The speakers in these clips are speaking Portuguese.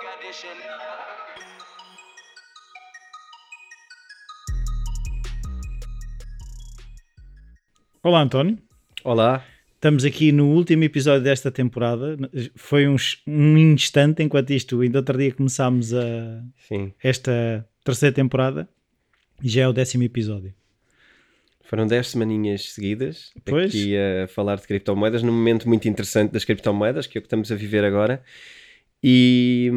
condition. Olá, António. Olá. Estamos aqui no último episódio desta temporada. Foi uns, um instante enquanto isto, ainda outro dia começámos a, Sim. esta terceira temporada e já é o décimo episódio. Foram 10 semaninhas seguidas Pois. aqui a falar de criptomoedas, num momento muito interessante das criptomoedas, que é o que estamos a viver agora. E,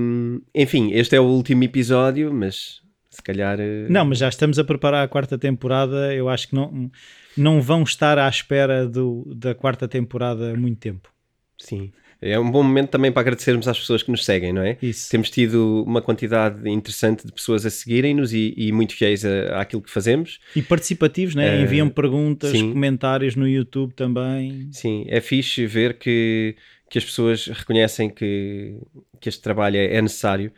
enfim, este é o último episódio, mas se calhar. eh, Não, mas já estamos a preparar a quarta temporada. Eu acho que não, não vão estar à espera do, da quarta temporada há muito tempo. Sim. É um bom momento também para agradecermos às pessoas que nos seguem, não é? Isso. Temos tido uma quantidade interessante de pessoas a seguirem-nos e, e muito fiéis a- àquilo que fazemos. E participativos, né? Eh, Enviam perguntas, sim. comentários no YouTube também. Sim, é fixe ver que, que as pessoas reconhecem que, que este trabalho é, é necessário,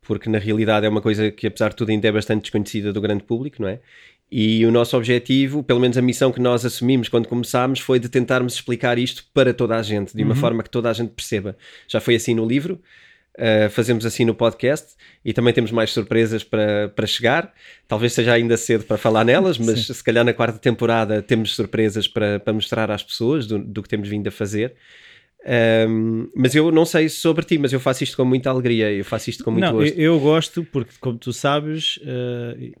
porque na realidade é uma coisa que, apesar de tudo, ainda é bastante desconhecida do grande público, não é? E o nosso objetivo, pelo menos a missão que nós assumimos quando começámos, foi de tentarmos explicar isto para toda a gente, de uma forma que toda a gente perceba. Já foi assim no livro, uh, fazemos assim no podcast e também temos mais surpresas para, para chegar. Talvez seja ainda cedo para falar nelas, mas se calhar na quarta temporada temos surpresas para, para mostrar às pessoas do, do que temos vindo a fazer. Um, mas eu não sei sobre ti, mas eu faço isto com muita alegria, eu faço isto com muito não, gosto. eu, eu gosto porque, como tu sabes, eh,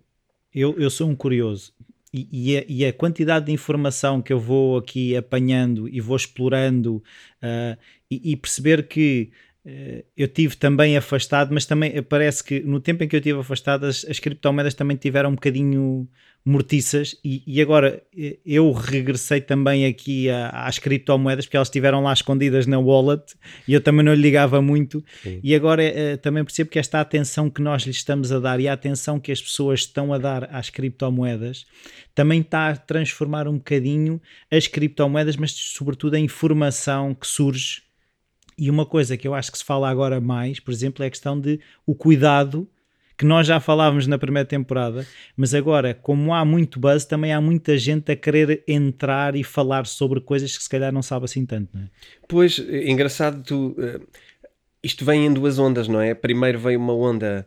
eu, eu sou um curioso. E, e a, e a quantidade de informação que eu vou aqui apanhando e vou explorando eh, e, e perceber que eu tive também afastado, mas também parece que no tempo em que eu estive afastado, as, as criptomoedas também tiveram um bocadinho mortiças e, e agora eu regressei também aqui a- às criptomoedas porque elas estiveram lá escondidas na wallet e eu também não lhe ligava muito Sim. e agora eh, também percebo que esta atenção que nós lhe estamos a dar e a atenção que as pessoas estão a dar às criptomoedas também está a transformar um bocadinho as criptomoedas, mas sobretudo a informação que surge. E uma coisa que eu acho que se fala agora mais, por exemplo, é a questão de o cuidado que nós já falávamos na primeira temporada, mas agora, como há muito buzz, também há muita gente a querer entrar e falar sobre coisas que se calhar não sabe assim tanto, não é? Pois, engraçado, tu, eh, isto vem em duas ondas, não é? Primeiro veio uma onda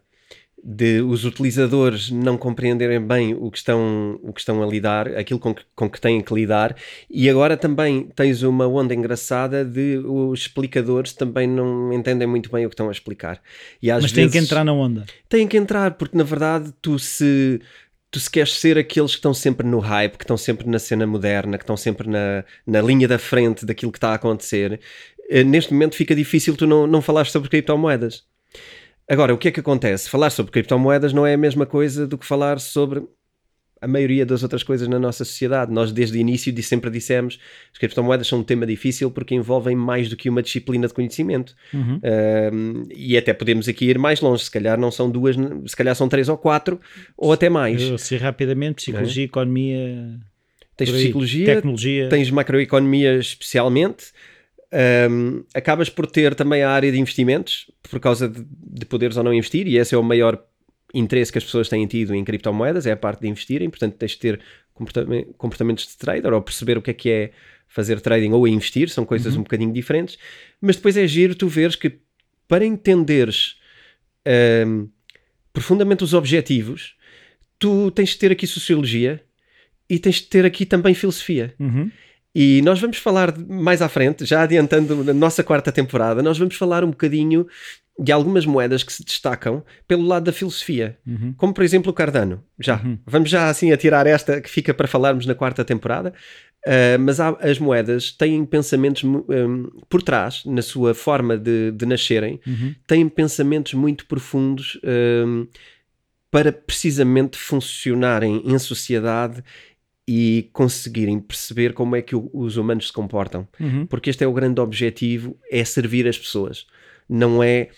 de os utilizadores não compreenderem bem o que estão, o que estão a lidar, aquilo com que, com que têm que lidar, e agora também tens uma onda engraçada de os explicadores também não entendem muito bem o que estão a explicar. E às Mas tem que vezes- entrar na onda. têm que entrar, porque na verdade tu se tu se queres ser aqueles que estão sempre no hype, que estão sempre na cena moderna, que estão sempre na, na linha da frente daquilo que está a acontecer, eh, neste momento fica difícil tu não, não falares sobre criptomoedas. Agora, o que é que acontece? Falar sobre criptomoedas não é a mesma coisa do que falar sobre a maioria das outras coisas na nossa sociedade. Nós, desde o início, sempre dissemos que as criptomoedas são um tema difícil porque envolvem mais do que uma disciplina de conhecimento. Uhum. Um, e até podemos aqui ir mais longe, se calhar não são duas, se calhar são três ou quatro, ou até mais. Eu sei rapidamente, psicologia, É. economia, Tens aí, psicologia, tecnologia. tens macroeconomia especialmente, um, acabas por ter também a área de investimentos, por causa de, de poderes ou não investir, e esse é o maior interesse que as pessoas têm tido em criptomoedas, é a parte de investirem, portanto tens de ter comportame- comportamentos de trader, ou perceber o que é que é fazer trading ou investir, são coisas um bocadinho diferentes, mas depois é giro tu veres que para entenderes um, profundamente os objetivos, tu tens de ter aqui sociologia e tens de ter aqui também filosofia. Uhum. E nós vamos falar mais à frente, já adiantando na nossa quarta temporada, nós vamos falar um bocadinho de algumas moedas que se destacam pelo lado da filosofia, Uhum. como por exemplo o Cardano. Já, vamos já assim a tirar esta que fica para falarmos na quarta temporada. Uh, mas há- as moedas têm pensamentos um, por trás, na sua forma de, de nascerem, Uhum. têm pensamentos muito profundos um, para precisamente funcionarem em sociedade e conseguirem perceber como é que o- os humanos se comportam. Uhum. Porque este é o grande objetivo, é servir as pessoas. Não é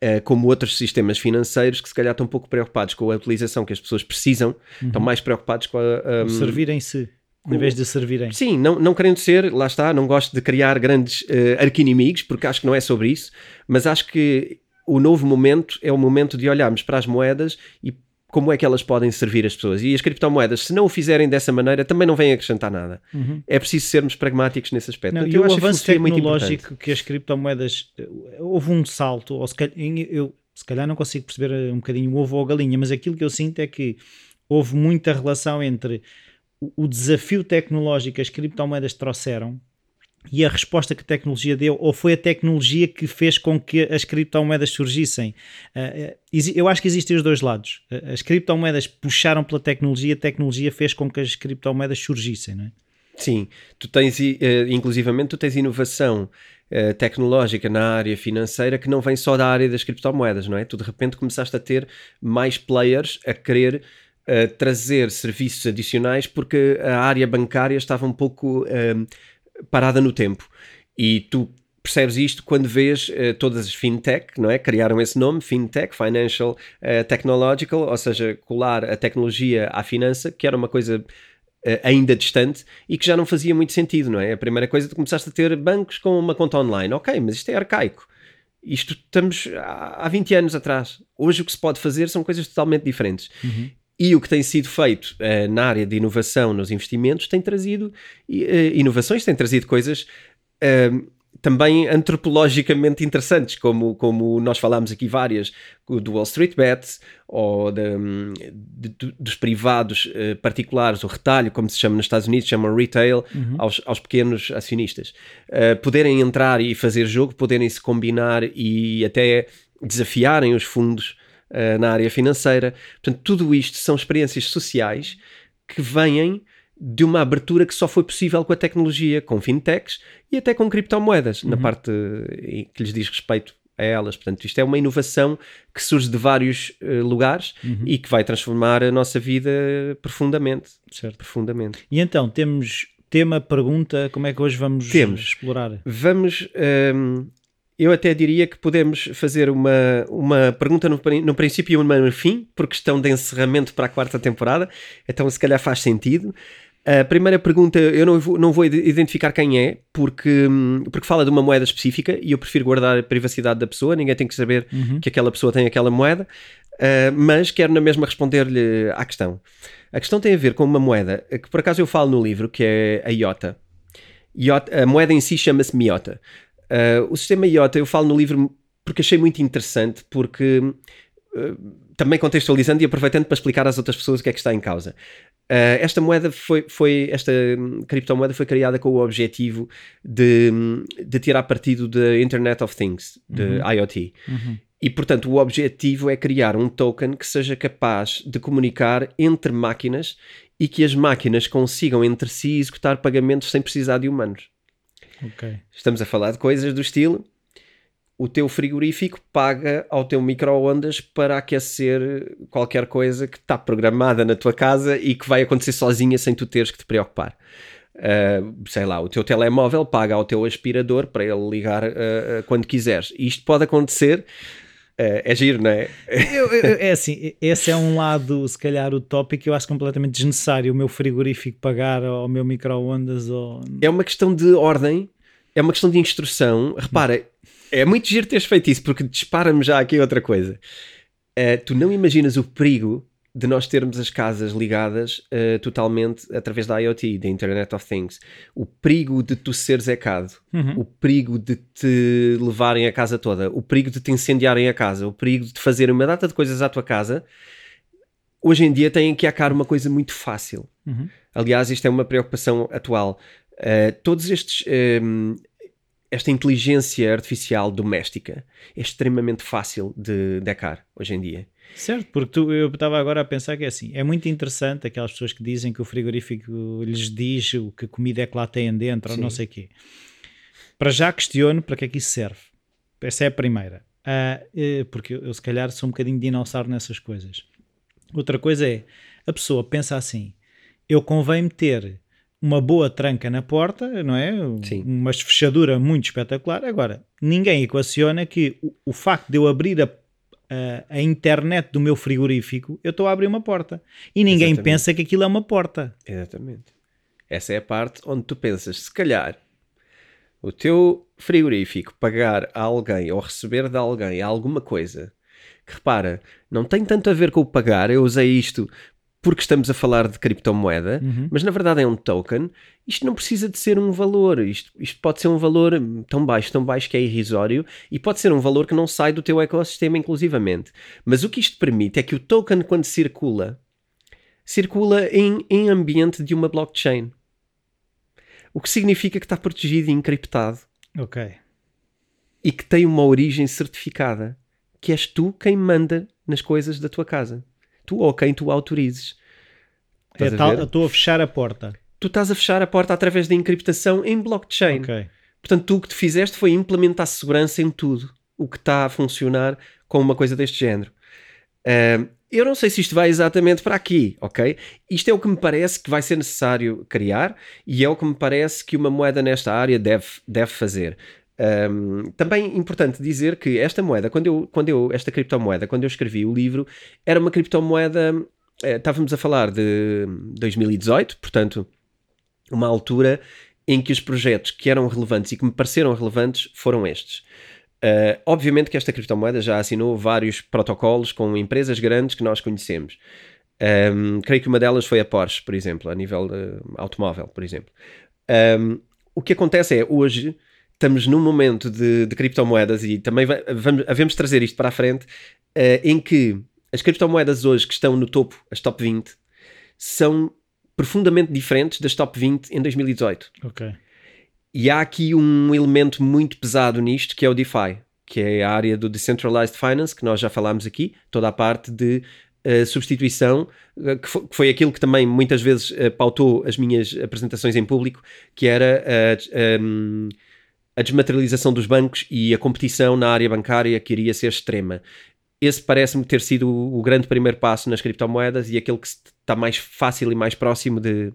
eh, como outros sistemas financeiros que se calhar estão pouco preocupados com a utilização que as pessoas precisam, estão mais preocupados com a... um, Servirem-se, em vez de servirem. Sim, não, não querendo ser, lá está, não gosto de criar grandes uh, arquinimigos, porque acho que não é sobre isso, mas acho que o novo momento é o momento de olharmos para as moedas e como é que elas podem servir as pessoas. E as criptomoedas, se não o fizerem dessa maneira, também não vêm acrescentar nada. É preciso sermos pragmáticos nesse aspecto. Uhum. Não, Portanto, e o acho avanço muito tecnológico importante. que as criptomoedas eh, houve um salto, ou se calhar, eu, Se calhar não consigo perceber um bocadinho o ovo ou a galinha, mas aquilo que eu sinto é que houve muita relação entre o desafio tecnológico que as criptomoedas trouxeram e a resposta que a tecnologia deu, ou foi a tecnologia que fez com que as criptomoedas surgissem? Uh, eu acho que existem os dois lados. Uh, as criptomoedas puxaram pela tecnologia, a tecnologia fez com que as criptomoedas surgissem, não é? Sim, tu tens, inclusivamente, tu tens inovação tecnológica na área financeira que não vem só da área das criptomoedas, não é? Tu de repente começaste a ter mais players a querer trazer serviços adicionais porque a área bancária estava um pouco parada no tempo. E tu percebes isto quando vês uh, todas as fintech, não é? Criaram esse nome, fintech, financial uh, technological, ou seja, colar a tecnologia à finança, que era uma coisa uh, ainda distante e que já não fazia muito sentido, não é? A primeira coisa, tu começaste a ter bancos com uma conta online, ok, mas isto é arcaico. Isto estamos há 20 anos atrás. Hoje o que se pode fazer são coisas totalmente diferentes. Uhum. E o que tem sido feito uh, na área de inovação nos investimentos tem trazido uh, inovações, tem trazido coisas uh, também antropologicamente interessantes, como, como nós falámos aqui várias, do Wall Street Bets, ou de, de, dos privados particulares, o retalho, como se chama nos Estados Unidos, chama retail, uhum. aos, aos pequenos acionistas. poderem entrar e fazer jogo, poderem se combinar e até desafiarem os fundos uh, na área financeira. Portanto, tudo isto são experiências sociais que vêm de uma abertura que só foi possível com a tecnologia, com fintechs e até com criptomoedas, uhum. na parte que lhes diz respeito a elas. Portanto, isto é uma inovação que surge de vários uh, lugares uhum. e que vai transformar a nossa vida profundamente. Certo. Profundamente. E então, temos tema, pergunta, como é que hoje vamos temos. explorar? Vamos um, eu até diria que podemos fazer uma, uma pergunta no, no princípio e uma no fim, por questão de encerramento para a quarta temporada, então se calhar faz sentido. A primeira pergunta, eu não vou, não vou identificar quem é, porque, porque fala de uma moeda específica e eu prefiro guardar a privacidade da pessoa, ninguém tem que saber uhum. que aquela pessoa tem aquela moeda, uh, mas quero na mesma responder-lhe à questão. A questão tem a ver com uma moeda que por acaso eu falo no livro, que é a IOTA. IOTA a moeda em si chama-se MIOTA. Uh, o sistema IOTA eu falo no livro porque achei muito interessante, porque uh, também contextualizando e aproveitando para explicar às outras pessoas o que é que está em causa. Uh, esta moeda foi, foi, esta criptomoeda foi criada com o objetivo de, de tirar partido da Internet of Things, de uhum. IoT. Uhum. E, portanto, o objetivo é criar um token que seja capaz de comunicar entre máquinas e que as máquinas consigam entre si executar pagamentos sem precisar de humanos. Okay. Estamos a falar de coisas do estilo: o teu frigorífico paga ao teu micro-ondas para aquecer qualquer coisa que está programada na tua casa e que vai acontecer sozinha sem tu teres que te preocupar. Uh, sei lá, o teu telemóvel paga ao teu aspirador para ele ligar uh, quando quiseres. Isto pode acontecer é, é giro, não é? Eu, eu, é assim, esse é um lado, se calhar, utópico que eu acho completamente desnecessário. O meu frigorífico pagar ao meu micro-ondas. Ou... É uma questão de ordem, é uma questão de instrução. Repara, é muito giro teres feito isso, porque dispara-me já aqui outra coisa. Uh, tu não imaginas o perigo de nós termos as casas ligadas uh, totalmente através da IoT, da Internet of Things. O perigo de tu seres ecado, uhum. o perigo de te levarem a casa toda, o perigo de te incendiarem a casa, o perigo de te fazerem uma data de coisas à tua casa, hoje em dia tem que acar uma coisa muito fácil. Uhum. Aliás, isto é uma preocupação atual. Uh, todos estes. Um, ehm, esta inteligência artificial doméstica é extremamente fácil de decar hoje em dia. Certo, porque tu, eu estava agora a pensar que é assim, é muito interessante aquelas pessoas que dizem que o frigorífico lhes diz o que comida é que lá têm dentro Sim. ou não sei o quê. Para já questiono para que é que isso serve. Essa é a primeira. Uh, porque eu, eu, se calhar sou um bocadinho dinossauro nessas coisas. Outra coisa é, a pessoa pensa assim, eu convém ter uma boa tranca na porta, não é? Sim. Uma fechadura muito espetacular. Agora, ninguém equaciona que o, o facto de eu abrir a a, a internet do meu frigorífico, eu estou a abrir uma porta. E ninguém Exatamente. pensa que aquilo é uma porta. Exatamente. Essa é a parte onde tu pensas, se calhar, o teu frigorífico pagar a alguém ou receber de alguém alguma coisa que repara, não tem tanto a ver com o pagar, eu usei isto porque estamos a falar de criptomoeda, Uhum. mas na verdade é um token. Isto não precisa de ser um valor. Isto, isto pode ser um valor tão baixo, tão baixo que é irrisório, e pode ser um valor que não sai do teu ecossistema inclusivamente. Mas o que isto permite é que o token, quando circula, circula em, em ambiente de uma blockchain. O que significa que está protegido e encriptado Ok. e que tem uma origem certificada, que és tu quem manda nas coisas da tua casa. Tu ou quem tu autorizes. É Estás tal, estou a fechar a porta. Tu estás a fechar a porta através da encriptação em blockchain. Ok. Portanto, tu o que te fizeste foi implementar segurança em tudo o que está a funcionar com uma coisa deste género. Ahm, eu não sei se isto vai exatamente para aqui, ok? Isto é o que me parece que vai ser necessário criar e é o que me parece que uma moeda nesta área deve, deve fazer. Ahm, também importante dizer que esta moeda, quando eu, quando eu, esta criptomoeda, quando eu escrevi o livro, era uma criptomoeda, eh, estávamos a falar de 2018, portanto, uma altura em que os projetos que eram relevantes e que me pareceram relevantes foram estes. Uh, obviamente que esta criptomoeda já assinou vários protocolos com empresas grandes que nós conhecemos. Um, creio que uma delas foi a Porsche, por exemplo, a nível automóvel, por exemplo. Um, o que acontece é, hoje, estamos num momento de, de criptomoedas e também va- vamos, havemos trazer isto para a frente, uh, em que as criptomoedas hoje que estão no topo, as top 20, são profundamente diferentes das top 20 em 2018. Ok. E há aqui um elemento muito pesado nisto que é o DeFi, que é a área do Decentralized Finance, que nós já falámos aqui, toda a parte de eh, substituição, eh, que, fo- que foi aquilo que também muitas vezes eh, pautou as minhas apresentações em público, que era em, a desmaterialização dos bancos e a competição na área bancária que iria ser extrema. Esse parece-me ter sido o grande primeiro passo nas criptomoedas e aquele que está mais fácil e mais próximo de,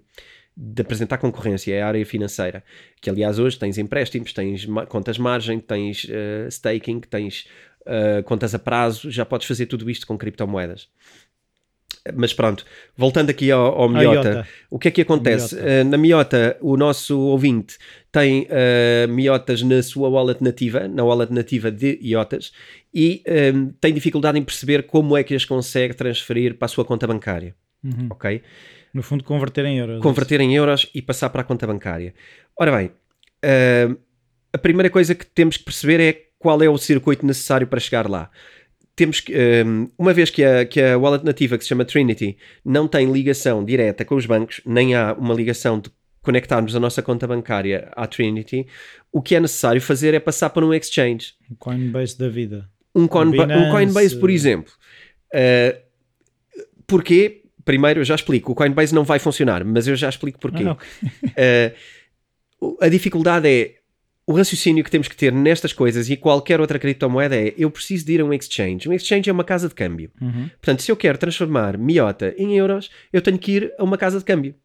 de apresentar concorrência, é a área financeira. Que aliás hoje tens empréstimos, tens contas margem, tens eh, staking, tens eh, contas a prazo, já podes fazer tudo isto com criptomoedas. Mas pronto, voltando aqui ao, ao Miota, IOTA. o que é que acontece? Miota. Eh, na Miota, o nosso ouvinte tem eh, Miotas na sua wallet nativa, na wallet nativa de Iotas, e eh, tem dificuldade em perceber como é que as consegue transferir para a sua conta bancária. Uhum. Ok? No fundo, converter em euros. converter em euros e passar para a conta bancária. Ora bem, ah, a primeira coisa que temos que perceber é qual é o circuito necessário para chegar lá. Temos que, ah, uma vez que a, que a wallet nativa, que se chama Trinity, não tem ligação direta com os bancos, nem há uma ligação de conectarmos a nossa conta bancária à Trinity, o que é necessário fazer é passar por um exchange O Coinbase da vida. um, um Binance, Coinbase, por eh, exemplo. Uh, porquê? Primeiro, eu já explico. O Coinbase não vai funcionar, mas eu já explico porquê. Ah, Uh, a dificuldade é o raciocínio que temos que ter nestas coisas e qualquer outra criptomoeda é eu preciso de ir a um exchange. Um exchange é uma casa de câmbio. Uhum. Portanto, se eu quero transformar Miota em euros, eu tenho que ir a uma casa de câmbio.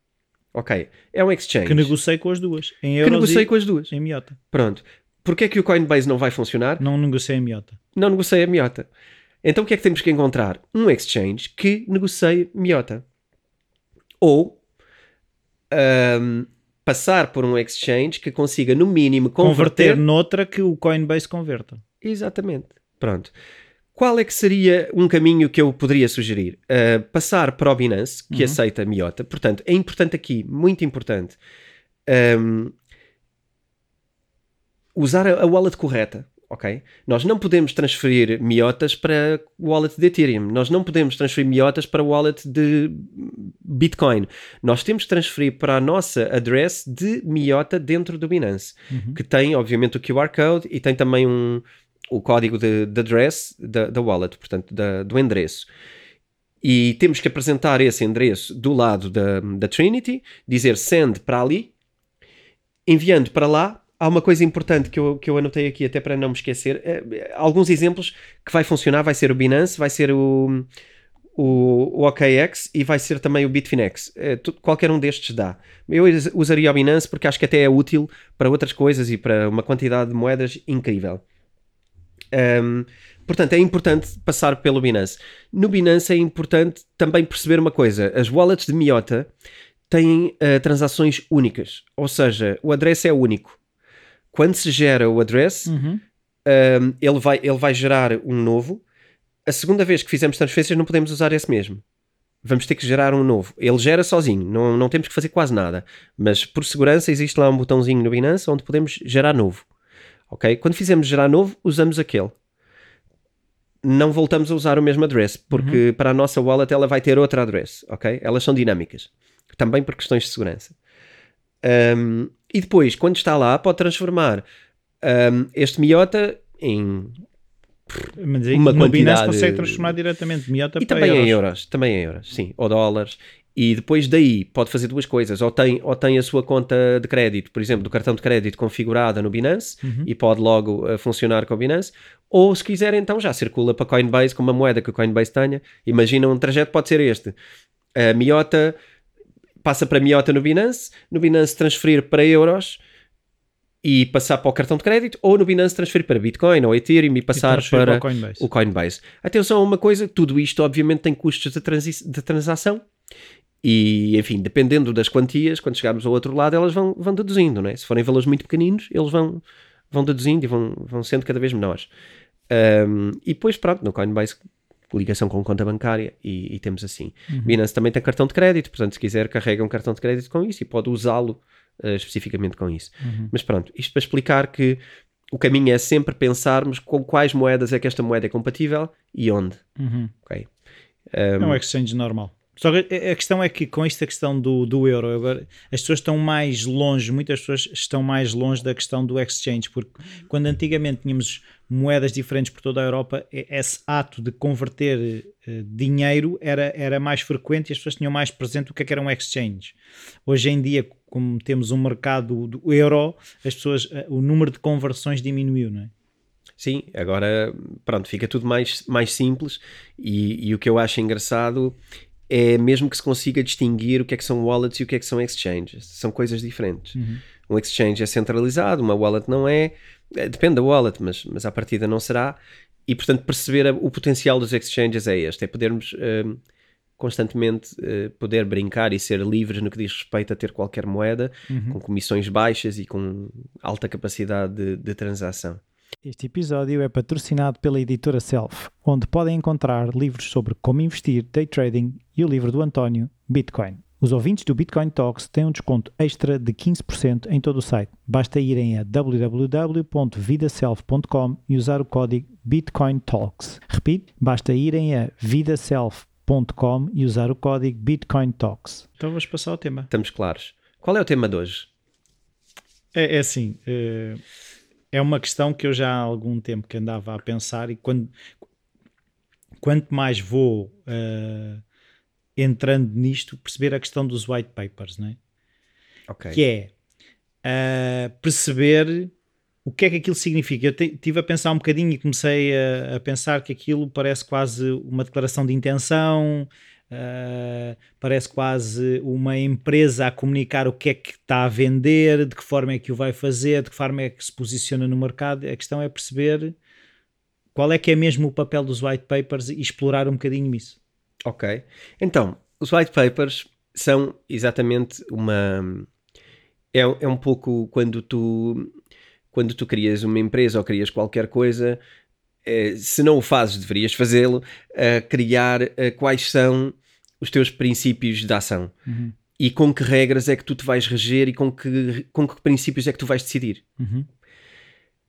Ok, é um exchange Que negociei com as duas. Em que euros negociei e com as duas. em Miota. Pronto. Porquê é que o Coinbase não vai funcionar? Não negociei em Miota. não negocia a miota. Então o que é que temos que encontrar? Um exchange que negocie miota. Ou ahm, passar por um exchange que consiga, no mínimo, Converter, converter. noutra que o Coinbase converta. Exatamente. Pronto. Qual é que seria um caminho que eu poderia sugerir? Ah, passar para o Binance, que Uhum. aceita miota. Portanto, é importante aqui, muito importante, ahm, usar a, a wallet correta. Ok? Nós não podemos transferir miotas para o wallet de Ethereum. Nós não podemos transferir miotas para o wallet de Bitcoin. Nós temos que transferir para a nossa address de miota dentro do Binance, Uhum. que tem, obviamente, o QR Code e tem também um, o código de, de address da, da wallet, portanto, da- do endereço. E temos que apresentar esse endereço do lado da, da Trinity, dizer send para ali, enviando para lá. Há uma coisa importante que eu, que eu anotei aqui, até para não me esquecer. eh, alguns exemplos que vai funcionar: vai ser o Binance, vai ser o, o, o OKX e vai ser também o Bitfinex. Eh, tu- qualquer um destes dá. Eu us- usaria o Binance porque acho que até é útil para outras coisas e para uma quantidade de moedas incrível. Um, portanto, é importante passar pelo Binance. No Binance é importante também perceber uma coisa: as wallets de Miota têm uh, transações únicas, ou seja, o address é único. Quando se gera o address, Uhum. um, ele, vai, ele vai gerar um novo. A segunda vez que fizemos transferências, não podemos usar esse mesmo. vamos ter que gerar um novo. Ele gera sozinho, não, não temos que fazer quase nada. Mas por segurança existe lá um botãozinho no Binance onde podemos gerar novo. Ok? Quando fizermos gerar novo, usamos aquele. Não voltamos a usar o mesmo address, porque para a nossa wallet ela vai ter outra address, ok? Elas são dinâmicas. Também por questões de segurança. Um, e depois, quando está lá, pode transformar um, este miota em Mas aí Uma no Binance quantidade- consegue transformar diretamente miota E para também euros. em euros, também em euros, sim, ou dólares. E depois daí pode fazer duas coisas, ou tem, ou tem a sua conta de crédito, por exemplo, do cartão de crédito configurada no Binance Uhum. e pode logo uh, funcionar com o Binance, ou se quiser então já circula para Coinbase com uma moeda que o Coinbase tenha. Imagina um trajeto pode ser este. A Miota passa para Miota no Binance, no Binance transferir para euros e passar para o cartão de crédito, ou no Binance transferir para Bitcoin ou Ethereum e E passar transferir para o Coinbase. o Coinbase. Atenção a uma coisa, tudo isto obviamente tem custos de, de transação e, enfim, dependendo das quantias, quando chegarmos ao outro lado, elas vão, vão deduzindo, não é? Se forem valores muito pequeninos, eles vão, vão deduzindo e vão, vão sendo cada vez menores. Um, e depois, pronto, no Coinbase, ligação com conta bancária e, e temos assim. Binance também tem cartão de crédito, portanto, se quiser, carrega um cartão de crédito com isso e pode usá-lo uh, especificamente com isso. Mas pronto, isto para explicar que o caminho é sempre pensarmos com quais moedas é que esta moeda é compatível e onde. Uhum. ok? É Um, um exchange normal. Só que a questão é que com esta questão do, do euro, agora, as pessoas estão mais longe, muitas pessoas estão mais longe da questão do exchange, porque quando antigamente tínhamos moedas diferentes por toda a Europa, esse ato de converter eh, dinheiro era, era mais frequente e as pessoas tinham mais presente o que é que era um exchange. Hoje em dia, como temos um mercado do euro, as pessoas, eh, o número de conversões diminuiu, não é? Sim, agora pronto, fica tudo mais, mais simples e, e o que eu acho engraçado é mesmo que se consiga distinguir o que é que são wallets e o que é que são exchanges. São coisas diferentes. Um exchange é centralizado, uma wallet não é. Eh, Depende da wallet, mas, mas à partida não será. E portanto perceber a- o potencial dos exchanges é este, é podermos hum, constantemente eh, poder brincar e ser livres no que diz respeito a ter qualquer moeda, com comissões baixas e com alta capacidade de, de transação. Este episódio é patrocinado pela editora Self, onde podem encontrar livros sobre como investir, day trading e o livro do António, Bitcoin. Os ouvintes do Bitcoin Talks têm um desconto extra de 15% em todo o site. Basta irem a www.vidaself.com e usar o código Bitcoin Talks. Repito, basta irem a vidaself.com e usar o código Bitcoin Talks. Então vamos passar ao tema. Estamos claros. Qual é o tema de hoje? É, é assim, eh, é uma questão que eu já há algum tempo que andava a pensar e quando, quanto mais vou eh, entrando nisto, perceber a questão dos white papers, não é? Ok. que é eh, perceber o que é que aquilo significa. Eu estive a pensar um bocadinho e comecei a, a pensar que aquilo parece quase uma declaração de intenção, eh, parece quase uma empresa a comunicar o que é que está a vender, de que forma é que o vai fazer, de que forma é que se posiciona no mercado. A questão é perceber qual é que é mesmo o papel dos white papers e explorar um bocadinho isso. Ok. Então, os white papers são exatamente uma. É, é um pouco quando tu, quando tu crias uma empresa ou crias qualquer coisa, se não o fazes, deverias fazê-lo, a criar eh, quais são os teus princípios de ação e com que regras é que tu te vais reger e com que, com que princípios é que tu vais decidir.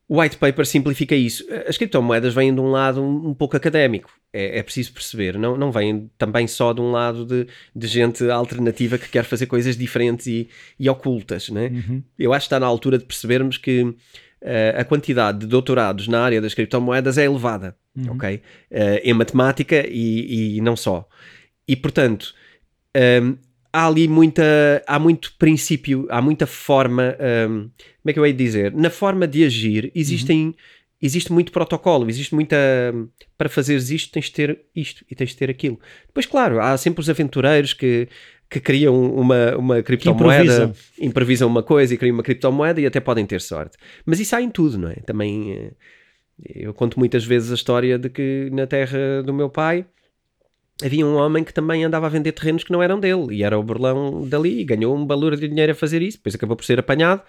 O white paper simplifica isso. As criptomoedas vêm de um lado um, um pouco académico, é, é preciso perceber. Não, não vêm também só de um lado de, de gente alternativa que quer fazer coisas diferentes e, e ocultas. Né? Eu acho que está na altura de percebermos que eh, a quantidade de doutorados na área das criptomoedas é elevada, ok? Eh, em matemática e, e não só. E portanto, hum, há ali muita, há muito princípio, há muita forma, hum, como é que eu hei de dizer? Na forma de agir existem, existe muito protocolo, existe muita, para fazeres isto tens de ter isto e tens de ter aquilo. Depois, claro, há sempre os aventureiros que, que criam uma, uma criptomoeda, improvisam. improvisam uma coisa e criam uma criptomoeda e até podem ter sorte. Mas isso há em tudo, não é? Também, eh, eu conto muitas vezes a história de que na terra do meu pai havia um homem que também andava a vender terrenos que não eram dele e era o burlão dali e ganhou um valor de dinheiro a fazer isso, depois acabou por ser apanhado,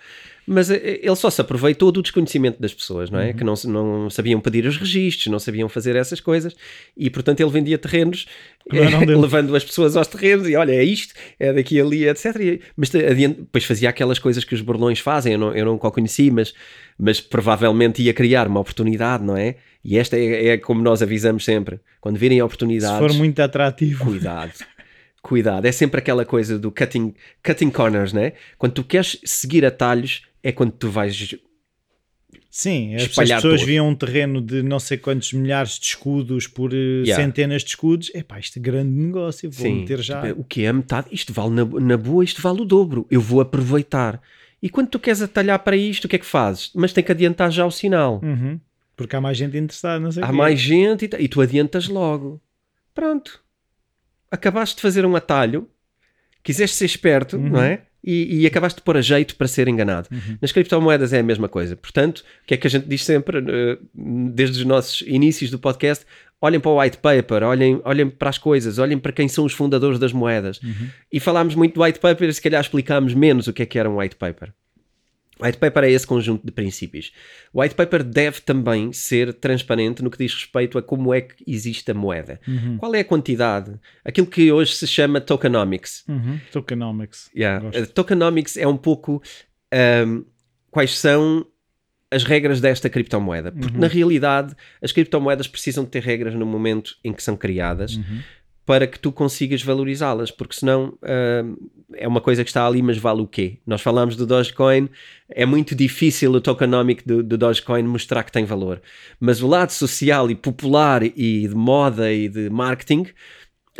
mas eh, ele só se aproveitou do desconhecimento das pessoas, não é? Que não, não sabiam pedir os registros, não sabiam fazer essas coisas e, portanto, ele vendia terrenos eram eh, levando as pessoas aos terrenos e olha, é isto, é daqui ali, etc. E- mas te- adiante- depois fazia aquelas coisas que os burlões fazem, eu não, eu conheci, mas, mas provavelmente ia criar uma oportunidade, não é? E esta é, é como nós avisamos sempre: quando virem Se oportunidades, for muito atrativo. cuidado. Cuidado, é sempre aquela coisa do cutting, cutting corners, né? Quando tu queres seguir atalhos, é quando tu vais. Sim, as, pessoas todo. viam um terreno de não sei quantos milhares de escudos por eh, Yeah. centenas de escudos. Epá, isto é grande negócio, vou Sim, meter já. tipo, o que é a metade? Isto vale na, na boa, isto vale o dobro. Eu vou aproveitar. E quando tu queres atalhar para isto, o que é que fazes? Mas tem que adiantar já o sinal. Uhum. Porque há mais gente interessada, não sei Há quê. mais gente e, e tu adiantas logo. Pronto. Acabaste de fazer um atalho, quiseste ser esperto, Uhum. não é? E, e acabaste de pôr a jeito para ser enganado. Uhum. Nas criptomoedas é a mesma coisa. Portanto, o que é que a gente diz sempre, eh, desde os nossos inícios do podcast? Olhem para o white paper, olhem, olhem para as coisas, olhem para quem são os fundadores das moedas. Uhum. E falámos muito do white paper, se calhar explicámos menos o que é que era um white paper. White paper é esse conjunto de princípios. O white paper deve também ser transparente no que diz respeito a como é que existe a moeda. Uhum. Qual é a quantidade? Aquilo que hoje se chama tokenomics. Uhum. Tokenomics. Yeah. Uh, Tokenomics é um pouco um, quais são as regras desta criptomoeda. Porque Uhum. na realidade as criptomoedas precisam de ter regras no momento em que são criadas Uhum. Para que tu consigas valorizá-las, porque senão um, é uma coisa que está ali, mas vale o quê? Nós falamos do Dogecoin, é muito difícil o tokenomic do, do Dogecoin mostrar que tem valor, mas o lado social e popular e de moda e de marketing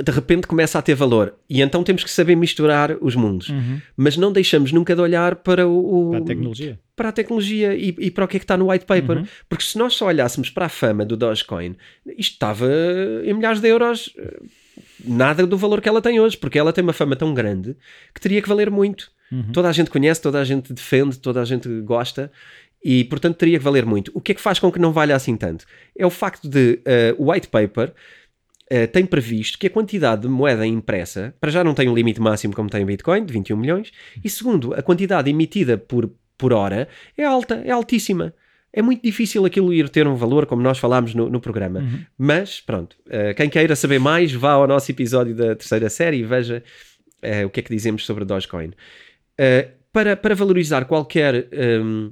de repente começa a ter valor e então temos que saber misturar os mundos, Uhum. mas não deixamos nunca de olhar para o, o- Para a tecnologia. para a tecnologia e, e para o que é que está no white paper. Uhum. Porque se nós só olhássemos para a fama do Dogecoin, isto estava em milhares de euros, nada do valor que ela tem hoje, porque ela tem uma fama tão grande que teria que valer muito. Uhum. Toda a gente conhece, toda a gente defende, toda a gente gosta. E, portanto, teria que valer muito. O que é que faz com que não valha assim tanto? É o facto de eh, o white paper eh, tem previsto que a quantidade de moeda impressa, para já não tem um limite máximo como tem o Bitcoin, de 21 milhões, e segundo, a quantidade emitida por, por hora é alta, é altíssima. É muito difícil aquilo ir ter um valor, como nós falámos no, no programa. Uhum. Mas, pronto, eh, quem queira saber mais, vá ao nosso episódio da terceira série e veja eh, o que é que dizemos sobre Dogecoin. Eh, para, para valorizar qualquer, ehm,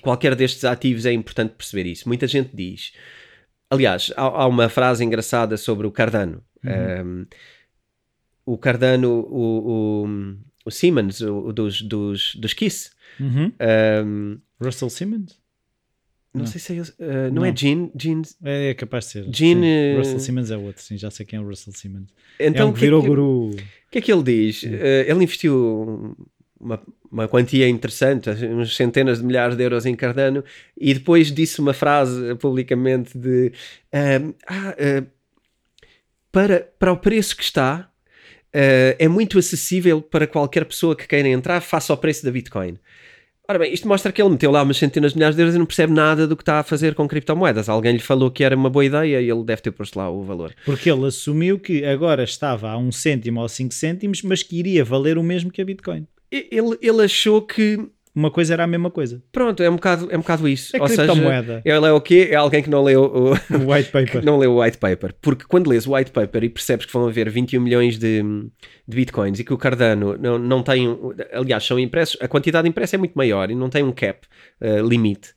qualquer destes ativos é importante perceber isso. Muita gente diz. Aliás, há, há uma frase engraçada sobre o Cardano. Ehm, o Cardano, o, o, o Siemens, o, dos, dos, dos Kiss. Uhum. ehm, Russell Simmons? Não, Não. sei se é, eh, não, é Não. Gene, Gene É, é capaz de ser. Gene, eh, Russell Simmons é outro, sim, já sei quem é o Russell Simmons. Então, é um o que é virou que- guru. O que é que ele diz? Eh, ele investiu uma, uma quantia interessante, uns centenas de milhares de euros em Cardano, e depois disse uma frase publicamente de ehm, ah, para, para o preço que está, é muito acessível para qualquer pessoa que queira entrar face ao preço da Bitcoin. Ora bem, isto mostra que ele meteu lá umas centenas de milhares de euros e não percebe nada do que está a fazer com criptomoedas. Alguém lhe falou que era uma boa ideia e ele deve ter posto lá o valor. Porque ele assumiu que agora estava a um cêntimo ou cinco cêntimos, mas que iria valer o mesmo que a Bitcoin. Ele, ele achou que Uma coisa era a mesma coisa. Pronto, é um bocado, é um bocado isso. É Ou seja, criptomoeda. ele é o quê? É alguém que não leu o, O white paper. não leu o white paper. Porque quando lês o white paper e percebes que vão haver 21 milhões de, de bitcoins e que o Cardano não, não tem, aliás, são impressos, a quantidade impressa é muito maior e não tem um cap eh, limite,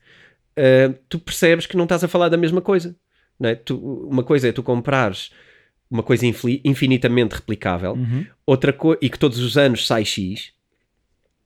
eh, tu percebes que não estás a falar da mesma coisa. Não é? Tu- uma coisa é tu comprares uma coisa infinitamente replicável, Uhum. outra co e que todos os anos sai X.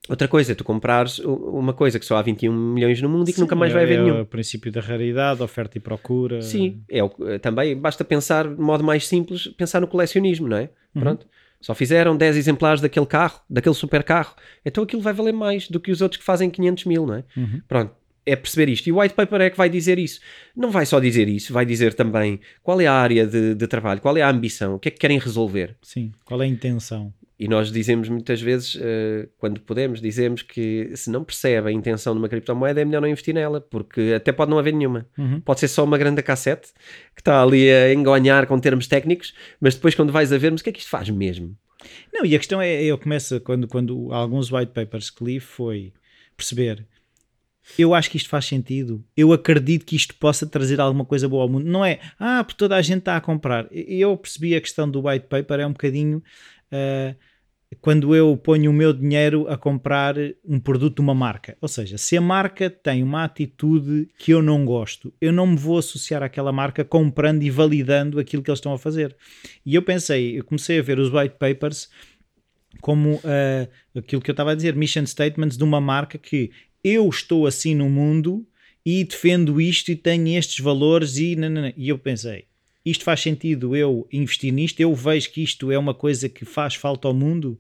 Outra coisa é tu comprares uma coisa que só há 21 milhões no mundo e que nunca mais vai haver é, nenhum. É o princípio da raridade, oferta e procura. Sim, é que- também basta pensar de modo mais simples, pensar no colecionismo, não é? Uhum. Pronto. Só fizeram 10 exemplares daquele carro, daquele super carro. Então aquilo vai valer mais do que os outros que fazem 500 mil, não é? Uhum. Pronto. É perceber isto. E o white paper é que vai dizer isso. Não vai só dizer isso, vai dizer também qual é a área de, de trabalho, qual é a ambição, o que é que querem resolver. Sim. Qual é a intenção? E nós dizemos muitas vezes, eh, quando podemos, dizemos que se não percebe a intenção de uma criptomoeda é melhor não investir nela, porque até pode não haver nenhuma. Uhum. Pode ser só uma grande cassete que está ali a engonhar com termos técnicos, mas depois quando vais a ver, mas o que é que isto faz mesmo? Não, e a questão é, eu começo, quando, quando alguns white papers que li foi, perceber. Eu acho que isto faz sentido. Eu acredito que isto possa trazer alguma coisa boa ao mundo. Não é, ah, porque toda a gente está a comprar. Eu percebi a questão do white paper, é um bocadinho. Uh, quando eu ponho o meu dinheiro a comprar um produto de uma marca. Ou seja, se a marca tem uma atitude que eu não gosto, eu não me vou associar àquela marca comprando e validando aquilo que eles estão a fazer. E eu pensei, eu comecei a ver os white papers como uh, aquilo que eu estava a dizer, mission statements de uma marca que eu estou assim no mundo e defendo isto e tenho estes valores e, e eu pensei, isto faz sentido eu investir nisto, eu vejo que isto é uma coisa que faz falta ao mundo,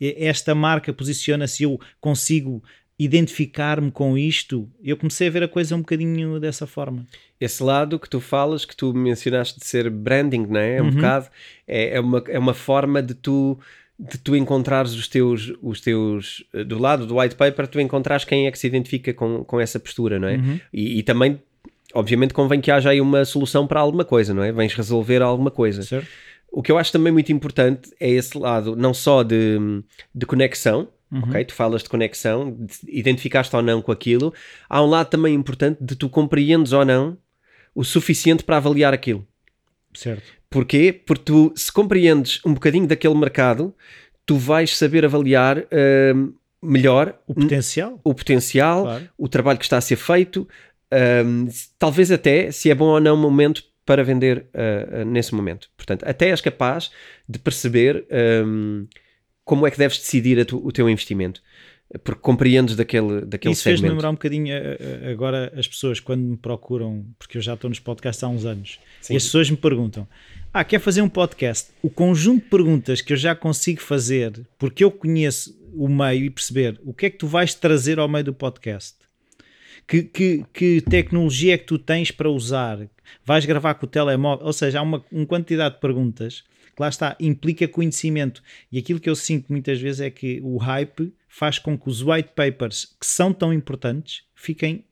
esta marca posiciona-se, eu consigo identificar-me com isto, eu comecei a ver a coisa um bocadinho dessa forma. Esse lado que tu falas, que tu mencionaste de ser branding, não é? É um uhum. bocado, é, é, uma, é uma forma de tu de tu encontrares os teus, os teus do lado do white paper, tu encontrares quem é que se identifica com, com essa postura, não é? Uhum. E, e, também obviamente convém que haja aí uma solução para alguma coisa, não é? Vens resolver alguma coisa. Certo. O que eu acho também muito importante é esse lado, não só de, de conexão, uhum. ok? Tu falas de conexão, de identificaste ou não com aquilo. Há um lado também importante de tu compreendes ou não o suficiente para avaliar aquilo. Certo. Porquê? Porque tu, se compreendes um bocadinho daquele mercado, tu vais saber avaliar uh, melhor o potencial, o, potencial claro. o trabalho que está a ser feito, um, talvez até se é bom ou não o momento para vender uh, nesse momento. Portanto, até és capaz de perceber um, como é que deves decidir tu, o teu investimento. Porque compreendes daquele, daquele Isso segmento. fez lembrar um bocadinho agora as pessoas quando me procuram, porque eu já estou nos podcasts há uns anos, Sim. e as pessoas me perguntam: Ah, quer fazer um podcast? O conjunto de perguntas que eu já consigo fazer, porque eu conheço o meio e perceber o que é que tu vais trazer ao meio do podcast que, que, que, tecnologia é que tu tens para usar? Vais gravar com o telemóvel? Ou seja, há uma, uma quantidade de perguntas que lá está, implica conhecimento. E aquilo que eu sinto muitas vezes é que o hype faz com que os white papers, que são tão importantes, fiquem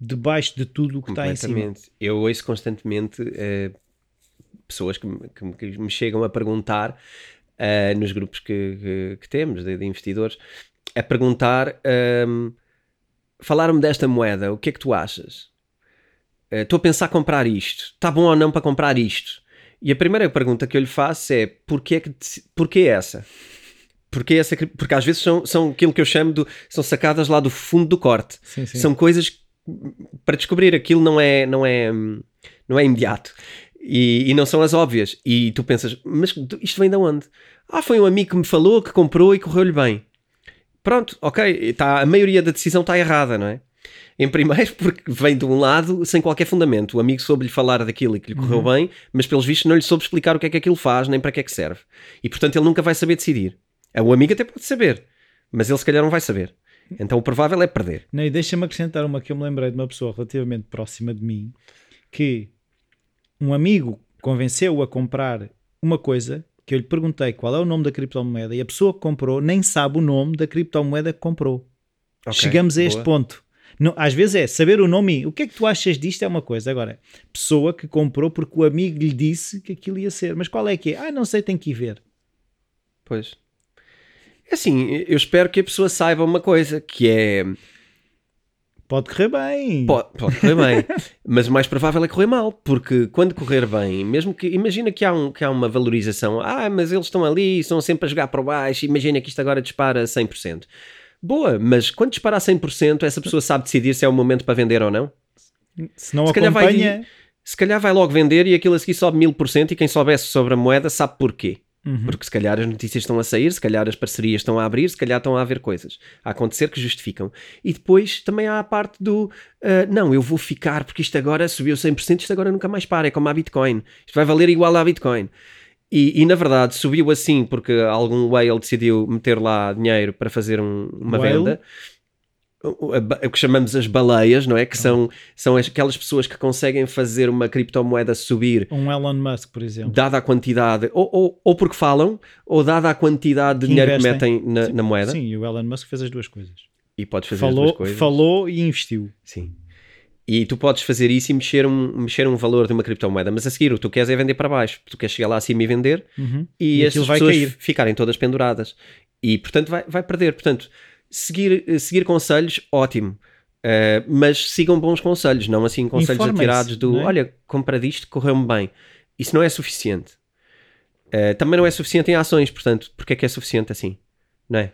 debaixo de tudo o que está em cima. Eu ouço constantemente uh, pessoas que, que, que, me chegam a perguntar uh, nos grupos que, que temos de, de, investidores, a perguntar. Ehm, falaram-me desta moeda, o que é que tu achas? Eh, estou uh, a pensar comprar isto. Está bom ou não para comprar isto? E a primeira pergunta que eu lhe faço é porquê, que, porquê essa? Porquê essa? Porque às vezes são, são aquilo que eu chamo de. são sacadas lá do fundo do corte. Sim, sim. São coisas para descobrir aquilo não é, não é, não é imediato. E, e, não são as óbvias. E tu pensas, mas isto vem de onde? Ah, foi um amigo que me falou, que comprou e correu-lhe bem. Pronto, ok, tá, a maioria da decisão está errada, não é? Em primeiro, porque vem de um lado sem qualquer fundamento. O amigo soube-lhe falar daquilo e que lhe correu uhum. bem, mas pelos vistos não lhe soube explicar o que é que aquilo faz, nem para que é que serve. E portanto ele nunca vai saber decidir. O amigo até pode saber, mas ele se calhar não vai saber. Então o provável é perder. Não, e deixa-me acrescentar uma que eu me lembrei de uma pessoa relativamente próxima de mim que um amigo convenceu-o a comprar uma coisa que eu lhe perguntei qual é o nome da criptomoeda e a pessoa que comprou nem sabe o nome da criptomoeda que comprou. Okay, Chegamos a este boa. ponto. Não, às vezes é saber o nome o que é que tu achas disto é uma coisa. Agora, pessoa que comprou porque o amigo lhe disse que aquilo ia ser. Mas qual é que é? Ah, não sei, tem que ir ver. Pois. É assim, eu espero que a pessoa saiba uma coisa, que é Pode correr bem. Pode, pode correr bem. mas o mais provável é correr mal, porque quando correr bem, mesmo que. Imagina que há, um, que há uma valorização. Ah, mas eles estão ali, estão sempre a jogar para baixo. Imagina que isto agora dispara 100%. Boa, mas quando dispara a 100%, essa pessoa sabe decidir se é o momento para vender ou não? Se não se acompanha... Calhar vai, se calhar vai logo vender e aquilo a seguir sobe 1000% e quem soubesse sobre a moeda sabe porquê. Uhum. Porque se calhar as notícias estão a sair, se calhar as parcerias estão a abrir, se calhar estão a haver coisas a acontecer que justificam. E depois também há a parte do uh, não, eu vou ficar porque isto agora subiu 100%, isto agora nunca mais para, é como a Bitcoin. Isto vai valer igual à Bitcoin. E, e na verdade subiu assim porque algum whale decidiu meter lá dinheiro para fazer um, uma whale? venda o que chamamos as baleias, não é? Que são, são aquelas pessoas que conseguem fazer uma criptomoeda subir. Um Elon Musk, por exemplo. Dada a quantidade, ou, ou, ou porque falam, ou dada a quantidade de que dinheiro investem. que metem na, sim, na, moeda. Sim, e o Elon Musk fez as duas coisas. E podes fazer falou, as duas coisas. Falou e investiu. Sim. E tu podes fazer isso e mexer um, mexer um valor de uma criptomoeda, mas a seguir o que tu queres é vender para baixo. Tu queres chegar lá acima e vender uhum. e, e as pessoas ficarem todas penduradas. E portanto vai, vai perder. Portanto, seguir, seguir conselhos, ótimo. Uh, mas sigam bons conselhos, não assim conselhos atirados do é? olha, compra disto, correu-me bem. Isso não é suficiente. Uh, também não é suficiente em ações, portanto, porque é que é suficiente assim? Não é?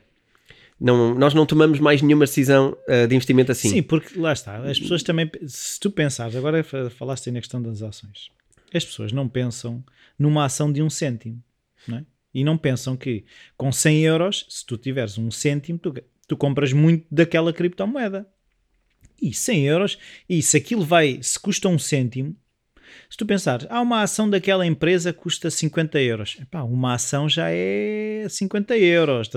Não, nós não tomamos mais nenhuma decisão uh, de investimento assim. Sim, porque lá está, as pessoas também, se tu pensares, agora falaste aí na questão das ações, as pessoas não pensam numa ação de um cêntimo, não é? E não pensam que com 100 euros, se tu tiveres um cêntimo, tu, tu compras muito daquela criptomoeda. E 100 euros, e se aquilo vai, se custa um cêntimo, se tu pensares, há uma ação daquela empresa que custa 50 euros, Epá, uma ação já é 50 euros.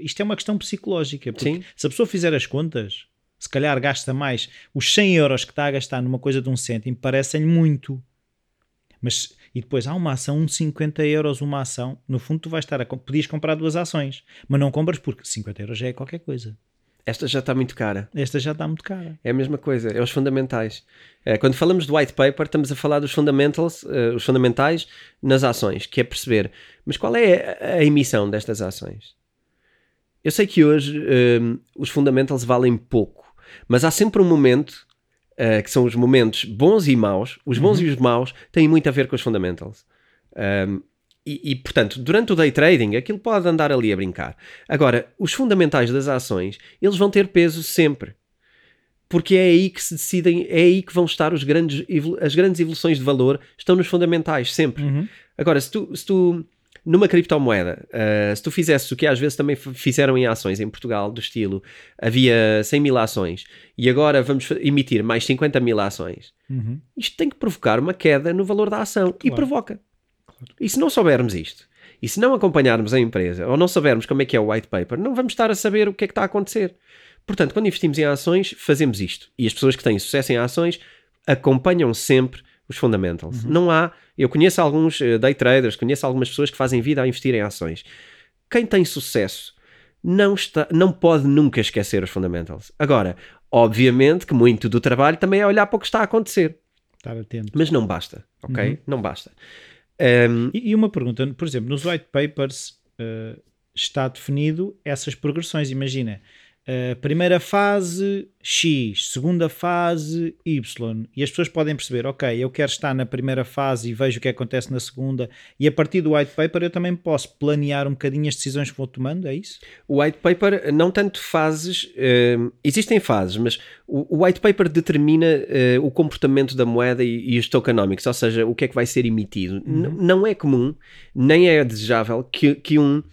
Isto é uma questão psicológica. Porque se a pessoa fizer as contas, se calhar gasta mais. Os 100 euros que está a gastar numa coisa de um cêntimo parecem-lhe muito. Mas, e depois há uma ação, uns 50 euros uma ação. No fundo, tu vais estar a. Podias comprar duas ações, mas não compras porque 50 euros já é qualquer coisa. Esta já está muito cara. Esta já está muito cara. É a mesma coisa, é os fundamentais. É, quando falamos do white paper, estamos a falar dos fundamentals, uh, os fundamentais nas ações, que é perceber, mas qual é a, a emissão destas ações? Eu sei que hoje uh, os fundamentals valem pouco, mas há sempre um momento, uh, que são os momentos bons e maus, os bons uhum. e os maus têm muito a ver com os fundamentals. Um, e, e, portanto, durante o day trading, aquilo pode andar ali a brincar. Agora, os fundamentais das ações, eles vão ter peso sempre. Porque é aí que se decidem, é aí que vão estar os grandes, as grandes evoluções de valor, estão nos fundamentais, sempre. Uhum. Agora, se tu, se tu numa criptomoeda, uh, se tu fizesses o que às vezes também fizeram em ações em Portugal, do estilo havia 100 mil ações e agora vamos emitir mais 50 mil ações, uhum. isto tem que provocar uma queda no valor da ação claro. e provoca. E se não soubermos isto, e se não acompanharmos a empresa, ou não soubermos como é que é o white paper, não vamos estar a saber o que é que está a acontecer. Portanto, quando investimos em ações, fazemos isto. E as pessoas que têm sucesso em ações acompanham sempre os fundamentals. Uhum. Não há. Eu conheço alguns uh, day traders, conheço algumas pessoas que fazem vida a investir em ações. Quem tem sucesso não, está, não pode nunca esquecer os fundamentals. Agora, obviamente que muito do trabalho também é olhar para o que está a acontecer. Estar atento. Mas não basta, ok? Uhum. Não basta. Um, e, e, uma pergunta, por exemplo, nos white papers uh, está definido essas progressões. Imagina, Uh, primeira fase X, segunda fase Y, e as pessoas podem perceber, ok, eu quero estar na primeira fase e vejo o que acontece na segunda, e a partir do white paper eu também posso planear um bocadinho as decisões que vou tomando, é isso? O white paper, não tanto fases, uh, existem fases, mas o, o, white paper determina uh, o comportamento da moeda e, e, os tokenomics, ou seja, o que é que vai ser emitido. Uhum. Não é comum, nem é desejável que, que um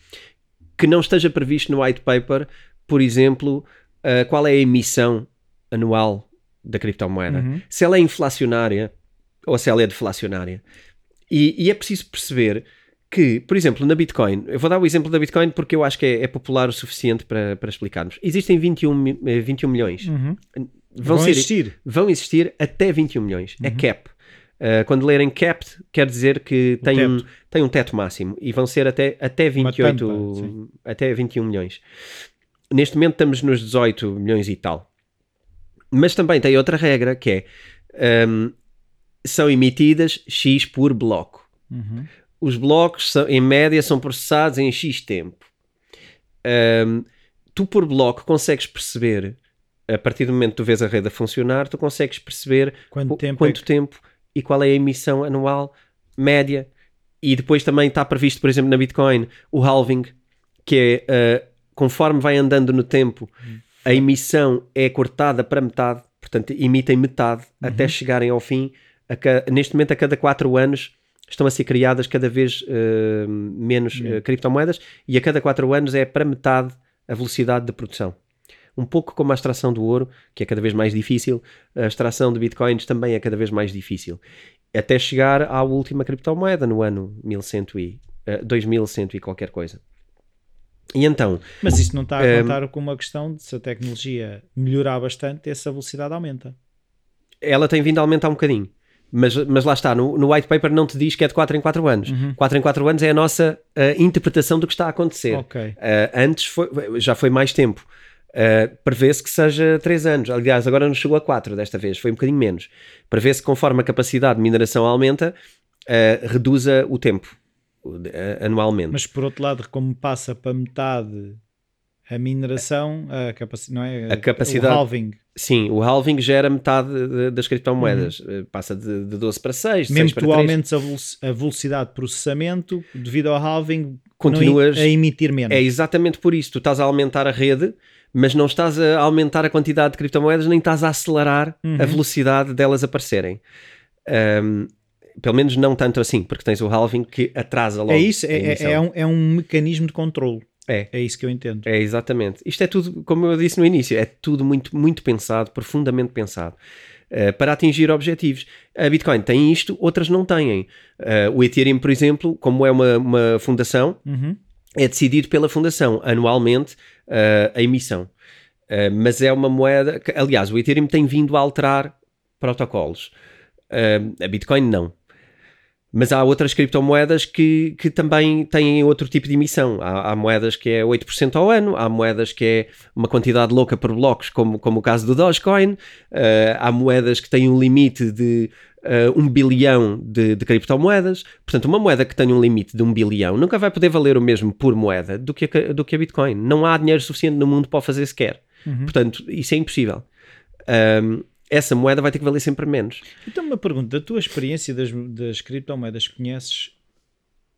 que não esteja previsto no white paper por exemplo, uh, qual é a emissão anual da criptomoeda, uhum. se ela é inflacionária ou se ela é deflacionária. E, e, é preciso perceber que, por exemplo, na Bitcoin, eu vou dar o exemplo da Bitcoin porque eu acho que é, é popular o suficiente para, para explicarmos. Existem 21, 21 eh, milhões. Uhum. Vão, vão ser, existir. Vão existir até 21 milhões. É uhum. É cap. Uh, quando lerem capped, quer dizer que tem um, tem um teto máximo e vão ser até, até 28, tampa, até 21 milhões neste momento estamos nos 18 milhões e tal. Mas também tem outra regra que é um, são emitidas X por bloco. Uhum. Os blocos, são, em média, são processados em X tempo. Um, tu, por bloco, consegues perceber, a partir do momento que tu vês a rede a funcionar, tu consegues perceber quanto, tempo, quanto é que... tempo e qual é a emissão anual média. E depois também está previsto, por exemplo, na Bitcoin, o halving, que é uh, conforme vai andando no tempo, a emissão é cortada para metade, portanto, emitem metade uhum. até chegarem ao fim. Ca... neste momento, a cada 4 anos, estão a ser criadas cada vez uh, menos uh, criptomoedas e a cada 4 anos é para metade a velocidade de produção. Um pouco como a extração do ouro, que é cada vez mais difícil, a extração de bitcoins também é cada vez mais difícil. Até chegar à última criptomoeda no ano 1100 e, uh, 2100 e qualquer coisa. E então. Mas isso não está a contar um, com uma questão de se a tecnologia melhorar bastante, essa velocidade aumenta. Ela tem vindo a aumentar um bocadinho. Mas, mas lá está, no, no white paper não te diz que é de 4 em 4 anos. Uhum. 4 em 4 anos é a nossa uh, interpretação do que está a acontecer. Okay. Uh, antes foi, já foi mais tempo. Uh, prevê-se que seja 3 anos. Aliás, agora não chegou a 4 desta vez, foi um bocadinho menos. Prevê-se que conforme a capacidade de mineração aumenta, reduza o tempo anualmente. Mas por outro lado, como passa para metade a mineração, a capacidade, não é? A capacidade- O halving. Sim, o halving gera metade de- das criptomoedas. Eh, Passa de, de 12 para 6, de Uhum. Mesmo 6 que para tu 3. aumentes a, a velocidade de processamento, devido ao halving, Continuas- não, a emitir menos. É exatamente por isso. Tu estás a aumentar a rede, mas não estás a aumentar a quantidade de criptomoedas, nem estás a acelerar Uhum. a velocidade delas aparecerem. Ahm, pelo menos não tanto assim, porque tens o halving que atrasa logo. É isso, é, é- é um, é um mecanismo de controle. É. É isso que eu entendo. É, exatamente. Isto é tudo, como eu disse no início, é tudo muito, muito pensado, profundamente pensado, eh, para atingir objetivos. A Bitcoin tem isto, outras não têm. Eh, o Ethereum, por exemplo, como é uma, uma fundação, Uhum. é decidido pela fundação anualmente eh, a emissão. Mas é uma moeda. que- aliás, o Ethereum tem vindo a alterar protocolos. A Bitcoin não. Mas há outras criptomoedas que, que também têm outro tipo de emissão. Há, há moedas que é 8% ao ano, há moedas que é uma quantidade louca por blocos, como, como o caso do Dogecoin, Eh, há moedas que têm um limite de eh, um bilhão de, de criptomoedas. Portanto, uma moeda que tenha um limite de um bilhão nunca vai poder valer o mesmo por moeda do que a, do que a Bitcoin. Não há dinheiro suficiente no mundo para o fazer sequer. Portanto, isso é impossível. Ahm, essa moeda vai ter que valer sempre menos. Então, uma pergunta: da tua experiência das, das criptomoedas que conheces,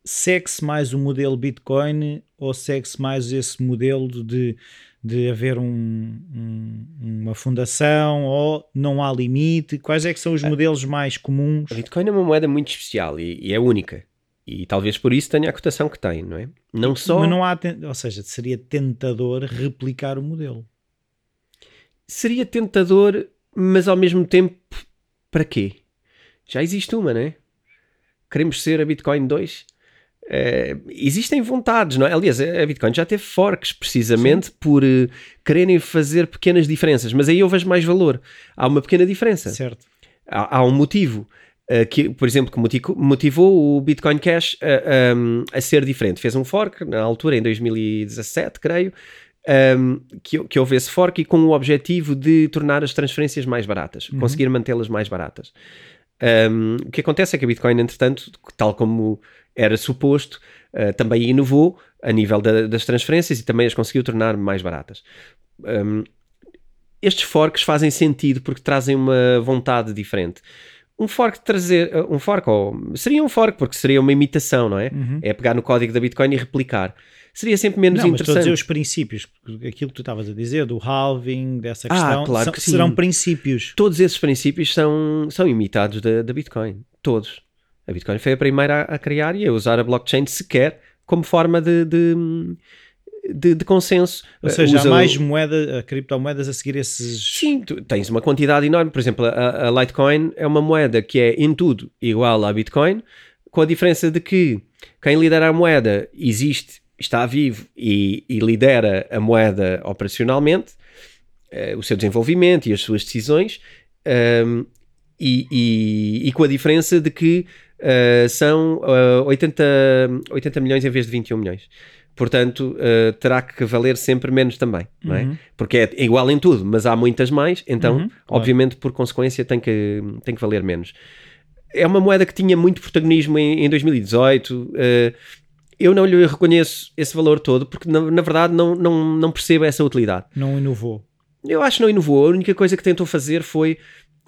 segue-se mais o modelo Bitcoin ou segue-se mais esse modelo de, de haver um- um- uma fundação ou não há limite? Quais é que são os modelos mais comuns? A Bitcoin é uma moeda muito especial e, e é única. E talvez por isso tenha a cotação que tem, não é? Não só. Mas não há, ou seja, seria tentador replicar o modelo. Seria tentador, mas ao mesmo tempo, para quê? Já existe uma, não é? Queremos ser a Bitcoin 2? Eh, existem vontades, não é? Aliás, a Bitcoin já teve forks precisamente por eh, quererem fazer pequenas diferenças, mas aí eu vejo mais valor. Há uma pequena diferença. Certo. há, há um motivo uh, que, por exemplo, que motivo- motivou o Bitcoin Cash a, um, a ser diferente. Fez um fork na altura, em 2017, creio, um, que, que houve esse fork e com o objetivo de tornar as transferências mais baratas, conseguir mantê-las mais baratas. Um, o que acontece é que a Bitcoin, entretanto, tal como era suposto, uh, também inovou a nível da- das transferências e também as conseguiu tornar mais baratas. Um, estes forks fazem sentido porque trazem uma vontade diferente. Um fork trazer, um fork, ou seria um fork porque seria uma imitação, não é? É pegar no código da Bitcoin e replicar. Seria sempre menos Não, mas estou a interessante. dizer os princípios, aquilo que tu estavas a dizer, do halving, dessa Ah, questão, claro são- que sim. serão princípios. Todos esses princípios são, são imitados da, da Bitcoin. Todos. A Bitcoin foi a primeira a, a criar e a usar a blockchain sequer como forma de, de, de, de consenso. Ou seja, Usa há mais moeda, criptomoedas a seguir esses. Sim, tu tens uma quantidade enorme. Por exemplo, a, a Litecoin é uma moeda que é em tudo igual à Bitcoin, com a diferença de que quem lidera a moeda existe, está vivo e, e lidera a moeda operacionalmente, eh, o seu desenvolvimento e as suas decisões, ehm, e, e- e com a diferença de que eh, são eh, 80, 80 milhões em vez de 21 milhões. Portanto, eh, terá que valer sempre menos também, não é? Porque é igual em tudo, mas há muitas mais, então, Uhum, claro. obviamente, por consequência, tem que, tem que valer menos. É uma moeda que tinha muito protagonismo em, em 2018. eh, eu não lhe reconheço esse valor todo, porque na, na verdade não, não, não percebo essa utilidade. Não inovou. Eu acho que não inovou. A única coisa que tentou fazer foi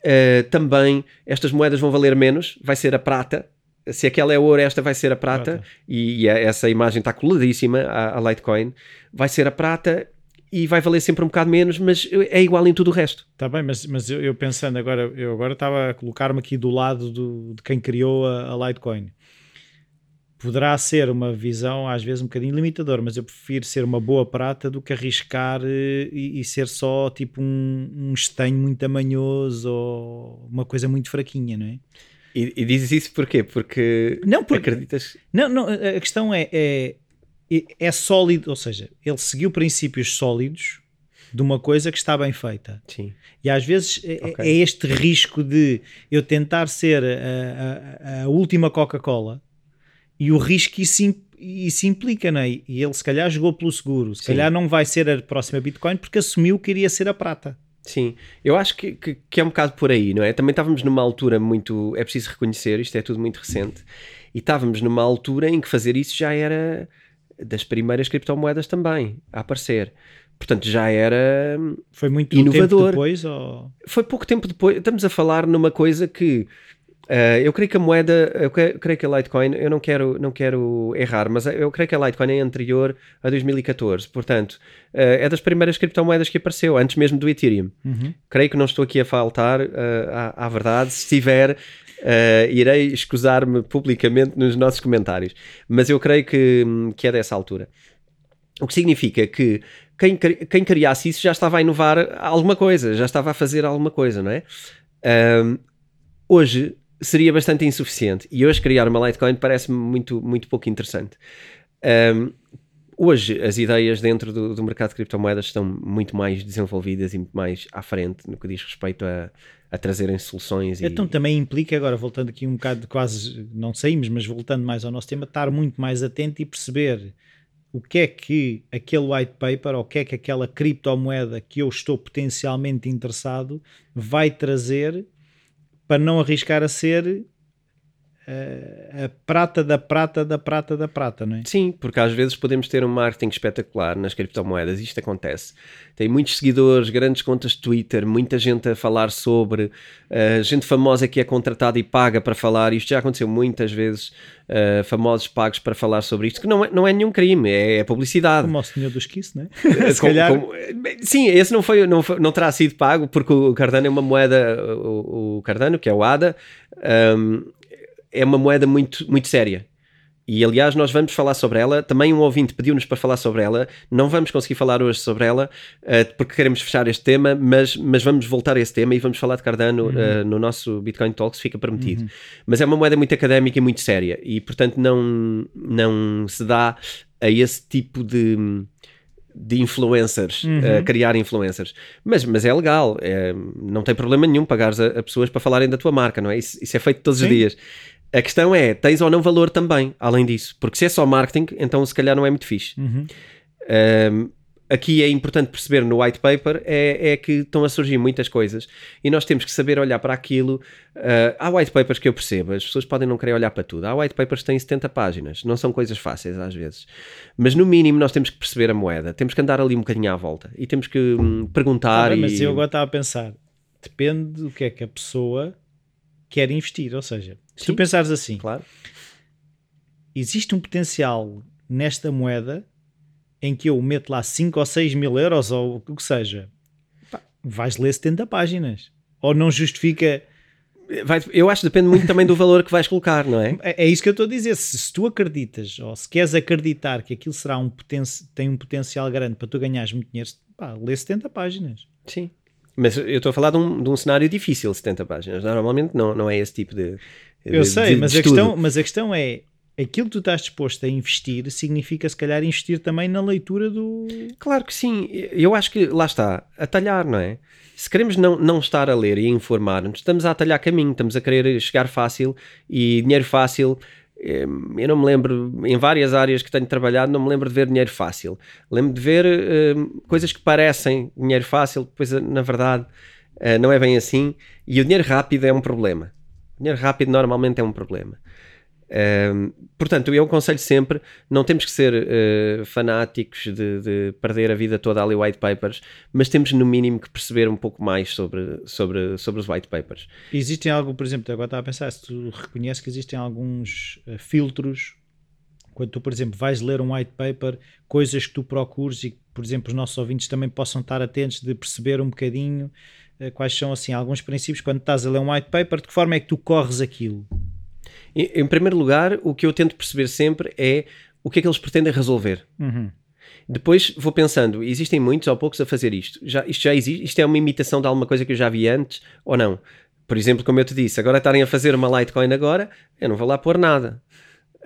eh, também estas moedas vão valer menos, vai ser a prata. Se aquela é ouro, esta vai ser a prata. Prata. E, e a- essa imagem está coladíssima à, à Litecoin. Vai ser a prata e vai valer sempre um bocado menos, mas é igual em tudo o resto. Está bem, mas, mas eu, eu pensando agora, eu agora estava a colocar-me aqui do lado do, de quem criou a, a Litecoin. Poderá ser uma visão às vezes um bocadinho limitadora, mas eu prefiro ser uma boa prata do que arriscar eh, e, e ser só tipo um, um estanho muito amanhoso ou uma coisa muito fraquinha, não é? E, e dizes isso porquê? Porque Não, porque- acreditas. Não, não, a questão é, é, é sólido, ou seja, ele seguiu princípios sólidos de uma coisa que está bem feita. Sim. E às vezes é, Ok. é este risco de eu tentar ser a, a- a última Coca-Cola e o risco que isso, isso implica, não é? E ele se calhar jogou pelo seguro, se Sim. calhar não vai ser a próxima Bitcoin porque assumiu que iria ser a prata. Sim, eu acho que, que, que é um bocado por aí, não é? Também estávamos numa altura muito. É preciso reconhecer, isto é tudo muito recente, e estávamos numa altura em que fazer isso já era. das primeiras criptomoedas também a aparecer. Portanto, já era Foi muito Inovador. tempo depois ou... foi pouco tempo depois. Estamos a falar numa coisa que eh, eu creio que a moeda, eu creio que a Litecoin, eu não quero, não quero errar, mas eu creio que a Litecoin é anterior a 2014. Portanto, eh, é das primeiras criptomoedas que apareceu, antes mesmo do Ethereum. Uhum. Creio que não estou aqui a faltar eh, à, à verdade. Se estiver, eh, irei escusar-me publicamente nos nossos comentários. Mas eu creio que, que é dessa altura. O que significa que quem, quem criasse isso já estava a inovar alguma coisa, já estava a fazer alguma coisa, não é? Hoje seria bastante insuficiente e hoje criar uma Litecoin parece-me muito, muito pouco interessante. Ahm, hoje as ideias dentro do, do mercado de criptomoedas estão muito mais desenvolvidas e muito mais à frente no que diz respeito a, a trazerem soluções. E, Então também implica, agora voltando aqui um bocado, quase não saímos, mas voltando mais ao nosso tema, estar muito mais atento e perceber o que é que aquele white paper ou o que é que aquela criptomoeda que eu estou potencialmente interessado vai trazer para não arriscar a ser a prata da prata da prata da prata, não é? Sim, porque às vezes podemos ter um marketing espetacular nas criptomoedas, isto acontece. Tem muitos seguidores, grandes contas de Twitter, muita gente a falar sobre, uh, gente famosa que é contratada e paga para falar, isto já aconteceu muitas vezes, uh, famosos pagos para falar sobre isto, que não é, não é nenhum crime, é, é publicidade. Como o senhor dos Kiss, não é? Se Como- calhar. como- sim, esse não, foi, não, foi- não terá sido pago porque o Cardano é uma moeda, o, o Cardano, que é o ADA, um, é uma moeda muito, muito séria. E aliás, nós vamos falar sobre ela. Também um ouvinte pediu-nos para falar sobre ela. Não vamos conseguir falar hoje sobre ela eh, porque queremos fechar este tema, mas, mas vamos voltar a esse tema e vamos falar de Cardano eh, no nosso Bitcoin Talks, fica prometido. Mas é uma moeda muito académica e muito séria e, portanto, não, não se dá a esse tipo de de influencers, a criar influencers. Mas, mas é legal, é, não tem problema nenhum pagares a, a pessoas para falarem da tua marca, não é? Isso, isso é feito todos os Sim. dias. A questão é, tens ou não valor também, além disso. Porque se é só marketing, então se calhar não é muito fixe. Uhum. Um, aqui é importante perceber no white paper é, é que estão a surgir muitas coisas e nós temos que saber olhar para aquilo. Uh, há white papers que eu percebo, as pessoas podem não querer olhar para tudo. Há white papers que têm 70 páginas, não são coisas fáceis às vezes. Mas no mínimo nós temos que perceber a moeda, temos que andar ali um bocadinho à volta e temos que hum, perguntar. Tá bem, e... mas eu agora estava a pensar, depende do que é que a pessoa quer investir. Ou seja, se Sim. tu pensares assim, Claro. existe um potencial nesta moeda em que eu meto lá 5 ou 6 mil euros ou o que seja, pá, vais ler 70 páginas. Ou não justifica. Vai- eu acho que depende muito também do valor que vais colocar, não é? É, é isso que eu estou a dizer. Se, se tu acreditas ou se queres acreditar que aquilo será um poten tem um potencial grande para tu ganhares muito dinheiro, pá, lê 70 páginas. Sim. Mas eu estou a falar de um, de um cenário difícil, 70 páginas. Normalmente não, não é esse tipo de. Eu de- sei, de- mas, de a estudo. questão, mas a questão é aquilo que tu estás disposto a investir significa se calhar investir também na leitura do. Claro que sim, eu acho que lá está, atalhar, não é? Se queremos não, não estar a ler e a informar-nos, estamos a atalhar caminho, estamos a querer chegar fácil e dinheiro fácil. Eu não me lembro, em várias áreas que tenho trabalhado, não me lembro de ver dinheiro fácil. Lembro de ver eh, coisas que parecem dinheiro fácil, depois eh, na verdade eh, não é bem assim. E o dinheiro rápido é um problema. Dinheiro rápido normalmente é um problema. Um, portanto, eu aconselho sempre: não temos que ser uh, fanáticos de, de perder a vida toda ali white papers, mas temos no mínimo que perceber um pouco mais sobre, sobre, sobre os white papers. Existem algo, por exemplo, agora estava a pensar, se tu reconheces que existem alguns eh, filtros quando tu, por exemplo, vais ler um white paper, coisas que tu procures e que, por exemplo, os nossos ouvintes também possam estar atentos de perceber um bocadinho quais são assim alguns princípios quando estás a ler um white paper, de que forma é que tu corres aquilo? Em, em primeiro lugar, o que eu tento perceber sempre é o que é que eles pretendem resolver. Uhum. Depois vou pensando, existem muitos ou poucos a fazer isto. Já, isto já existe? Isto é uma imitação de alguma coisa que eu já vi antes ou não? Por exemplo, como eu te disse, agora estarem a fazer uma Litecoin agora, eu não vou lá pôr nada.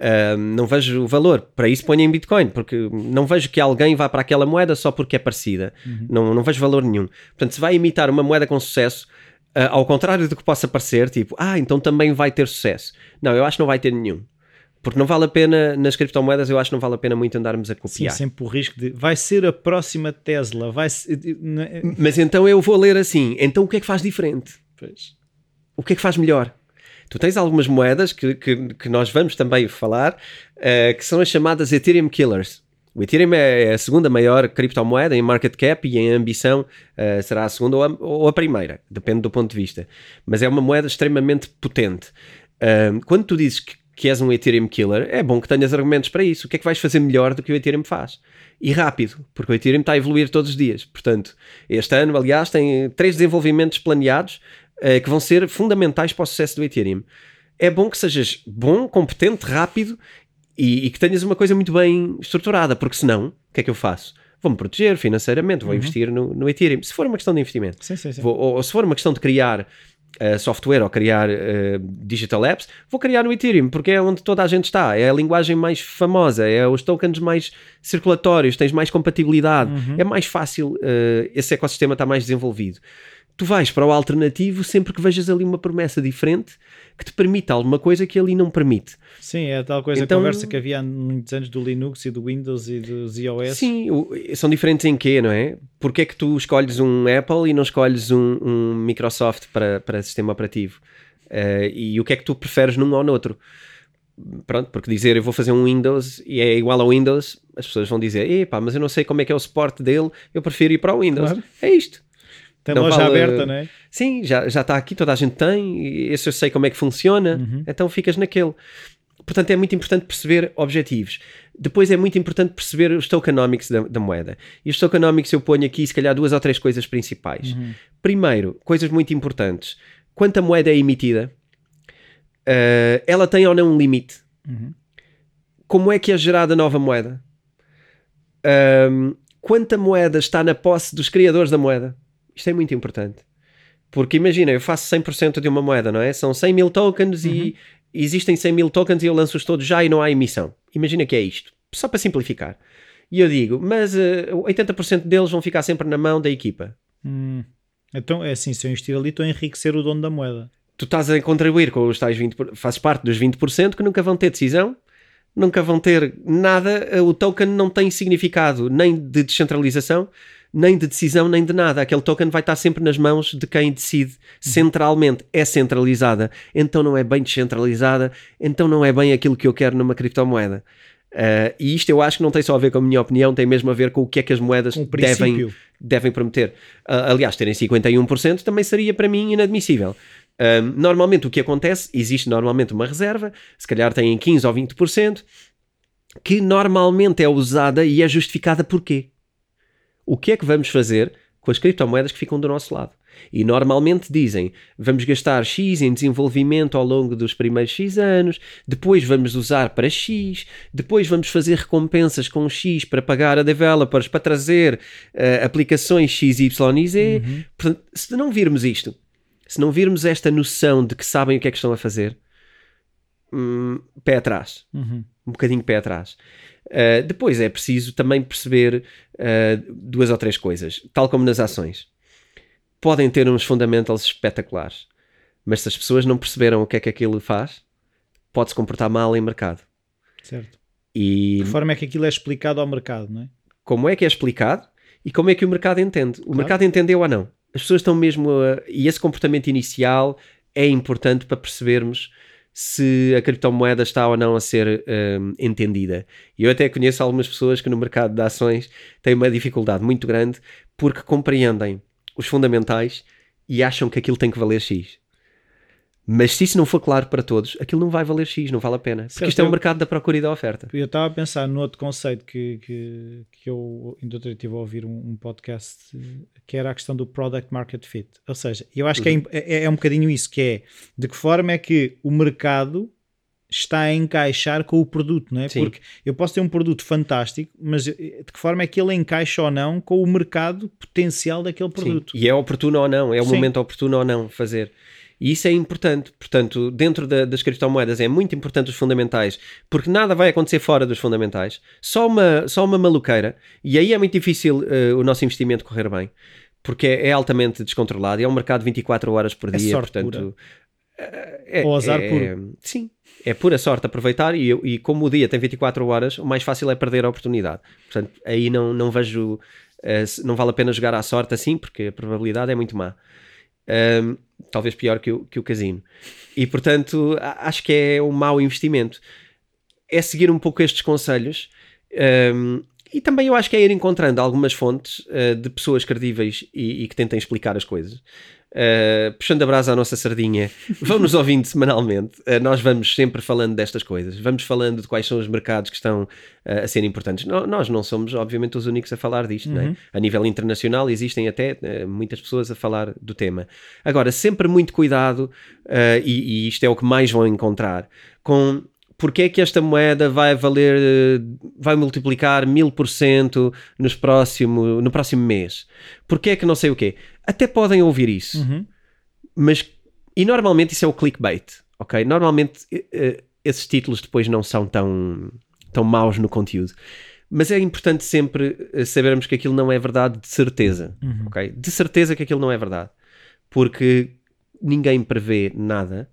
Ahm, não vejo valor. Para isso ponho em Bitcoin, porque não vejo que alguém vá para aquela moeda só porque é parecida. Não, não vejo valor nenhum. Portanto, se vai imitar uma moeda com sucesso, ah, ao contrário do que possa parecer, tipo, ah, então também vai ter sucesso. Não, eu acho que não vai ter nenhum. Porque não vale a pena, nas criptomoedas, eu acho que não vale a pena muito andarmos a Sim, copiar. sempre o risco de vai ser a próxima Tesla, vai ser. não é? Mas então eu vou ler assim. Então o que é que faz diferente? Pois. O que é que faz melhor? Tu tens algumas moedas que, que, que nós vamos também falar, uh, que são as chamadas Ethereum Killers. O Ethereum é a segunda maior criptomoeda em market cap e em ambição uh, será a segunda ou a, ou a, primeira, depende do ponto de vista. Mas é uma moeda extremamente potente. Uh, quando tu dizes que, que, és um Ethereum killer, é bom que tenhas argumentos para isso. O que é que vais fazer melhor do que o Ethereum faz? E rápido, porque o Ethereum está a evoluir todos os dias. Portanto, este ano, aliás, tem três desenvolvimentos planeados que vão ser fundamentais para o sucesso do Ethereum é bom que sejas bom, competente, rápido e, e, que tenhas uma coisa muito bem estruturada, porque senão, o que é que eu faço? Vou-me proteger financeiramente, vou uhum. investir no, no Ethereum. Se for uma questão de investimento, sim, sim, sim. Vou, ou, ou, se for uma questão de criar uh, software ou criar uh, digital apps, vou criar no Ethereum, porque é onde toda a gente está. É a linguagem mais famosa, é os tokens mais circulatórios, tens mais compatibilidade, uhum. é mais fácil, uh, esse ecossistema está mais desenvolvido tu vais para o alternativo sempre que vejas ali uma promessa diferente que te permita alguma coisa que ali não permite. Sim, é a tal coisa, então, a conversa que havia há muitos anos do Linux e do Windows e dos iOS. Sim, são diferentes em quê, não é? Porque é que tu escolhes um Apple e não escolhes um, um Microsoft para, para sistema operativo? Uh, e o que é que tu preferes num ou no outro? Pronto, porque dizer eu vou fazer um Windows e é igual ao Windows, as pessoas vão dizer, epá, mas eu não sei como é que é o suporte dele, eu prefiro ir para o Windows. Claro. É isto. Tem não loja vale... aberta, não é? Sim, já, já está aqui, toda a gente tem, esse eu sei como é que funciona, uhum. então ficas naquele. Portanto, é muito importante perceber objetivos. Depois é muito importante perceber os tokenomics da, da, moeda. E os tokenomics eu ponho aqui, se calhar, duas ou três coisas principais. Uhum. Primeiro, coisas muito importantes. Quanto a moeda é emitida, uh, ela tem ou não um limite? Uhum. Como é que é gerada a nova moeda? Um, quanta moeda está na posse dos criadores da moeda? Isto é muito importante. Porque imagina, eu faço 100% de uma moeda, não é? São 100 mil tokens uhum. e existem 100 mil tokens e eu lanço-os todos já e não há emissão. Imagina que é isto. Só para simplificar. E eu digo, mas uh, eh, 80% deles vão ficar sempre na mão da equipa. Hum. Então é assim, se eu investir ali, estou a enriquecer o dono da moeda. Tu estás a contribuir com os tais 20%, fazes parte dos 20% que nunca vão ter decisão, nunca vão ter nada, o token não tem significado nem de descentralização, nem de decisão, nem de nada. Aquele token vai estar sempre nas mãos de quem decide centralmente. É centralizada, então não é bem descentralizada, então não é bem aquilo que eu quero numa criptomoeda. Uh, e isto eu acho que não tem só a ver com a minha opinião, tem mesmo a ver com o que é que as moedas devem, devem prometer. Uh, aliás, terem 51% também seria para mim inadmissível. Uh, normalmente o que acontece, existe normalmente uma reserva, se calhar têm 15 ou 20%, que normalmente é usada e é justificada por quê? O que é que vamos fazer com as criptomoedas que ficam do nosso lado. E normalmente dizem, vamos gastar X em desenvolvimento ao longo dos primeiros X anos, depois vamos usar para X, depois vamos fazer recompensas com X para pagar a developers, para trazer uh, aplicações X, Y e Z. Uhum. Portanto, se não virmos isto, se não virmos esta noção de que sabem o que é que estão a fazer, hum, pé atrás. Uhum. Um bocadinho pé atrás. Uh, depois é preciso também perceber uh, duas ou três coisas, tal como nas ações. Podem ter uns fundamentals espetaculares, mas se as pessoas não perceberam o que é que aquilo faz, pode se comportar mal em mercado. Certo. E de que forma é que aquilo é explicado ao mercado, não é? Como é que é explicado e como é que o mercado entende? O claro. mercado entendeu ou não? As pessoas estão mesmo a... E esse comportamento inicial é importante para percebermos se a criptomoeda está ou não a ser um, entendida. E eu até conheço algumas pessoas que no mercado de ações têm uma dificuldade muito grande porque compreendem os fundamentais e acham que aquilo tem que valer X. Mas se isso não for claro para todos, aquilo não vai valer X, não vale a pena. Porque certo, isto é um eu, mercado da procura e da oferta. Eu estava a pensar no outro conceito que, que, que eu ainda estive a ouvir um, um, podcast que era a questão do product market fit. Ou seja, eu acho uhum. que é, é, é um bocadinho isso, que é de que forma é que o mercado está a encaixar com o produto, não é? Sim. Porque eu posso ter um produto fantástico, mas de que forma é que ele encaixa ou não com o mercado potencial daquele produto? Sim. E é oportuno ou não, é o Sim. momento oportuno ou não fazer. E isso é importante. Portanto, dentro da, das criptomoedas é muito importante os fundamentais, porque nada vai acontecer fora dos fundamentais. Só uma, só uma maluqueira. E aí é muito difícil uh, o nosso investimento correr bem, porque é, é, altamente descontrolado. É um mercado 24 horas por é dia. Portanto, pura. É, Ou azar é, puro. Sim, é pura sorte aproveitar e, e, como o dia tem 24 horas, o mais fácil é perder a oportunidade. Portanto, aí não, não vejo, uh, não vale a pena jogar à sorte assim, porque a probabilidade é muito má. Um, talvez pior que o, que o casino. E portanto, acho que é um mau investimento. É seguir um pouco estes conselhos. Um, e também eu acho que é ir encontrando algumas fontes uh, de pessoas credíveis e, e, que tentem explicar as coisas. Uh, puxando a brasa à nossa sardinha, vamos ouvindo semanalmente. Uh, nós vamos sempre falando destas coisas, vamos falando de quais são os mercados que estão uh, a ser importantes. No, nós não somos, obviamente, os únicos a falar disto. É? Uhum. A nível internacional existem até muitas pessoas a falar do tema. Agora, sempre muito cuidado, e, e isto é o que mais vão encontrar, com porque é que esta moeda vai valer, vai multiplicar mil por cento no próximo mês? Porque é que não sei o quê? Até podem ouvir isso, uhum. mas e normalmente isso é o clickbait, ok? Normalmente uh, esses títulos depois não são tão, tão maus no conteúdo. Mas é importante sempre eh, sabermos que aquilo não é verdade de certeza, uhum. ok? De certeza que aquilo não é verdade. Porque ninguém prevê nada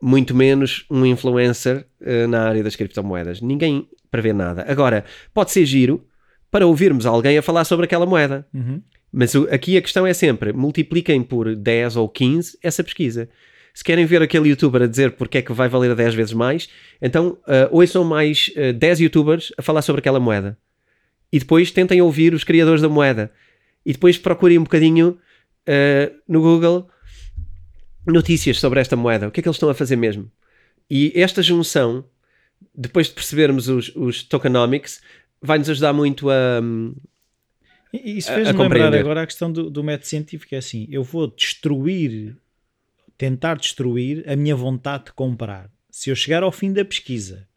muito menos um influencer uh, na área das criptomoedas. Ninguém prevê nada. Agora, pode ser giro para ouvirmos alguém a falar sobre aquela moeda. Uhum. Mas o, aqui a questão é sempre: multipliquem por 10 ou 15 essa pesquisa. Se querem ver aquele youtuber a dizer porque é que vai valer 10 vezes mais, então uh, ouçam mais uh, 10 youtubers a falar sobre aquela moeda. E depois tentem ouvir os criadores da moeda. E depois procurem um bocadinho uh, no Google notícias sobre esta moeda, o que é que eles estão a fazer mesmo. E esta junção, depois de percebermos os, os tokenomics, vai-nos ajudar muito a. Isso fez-me lembrar agora a questão do, do método científico. É assim: eu vou destruir, tentar destruir a minha vontade de comprar. Se eu chegar ao fim da pesquisa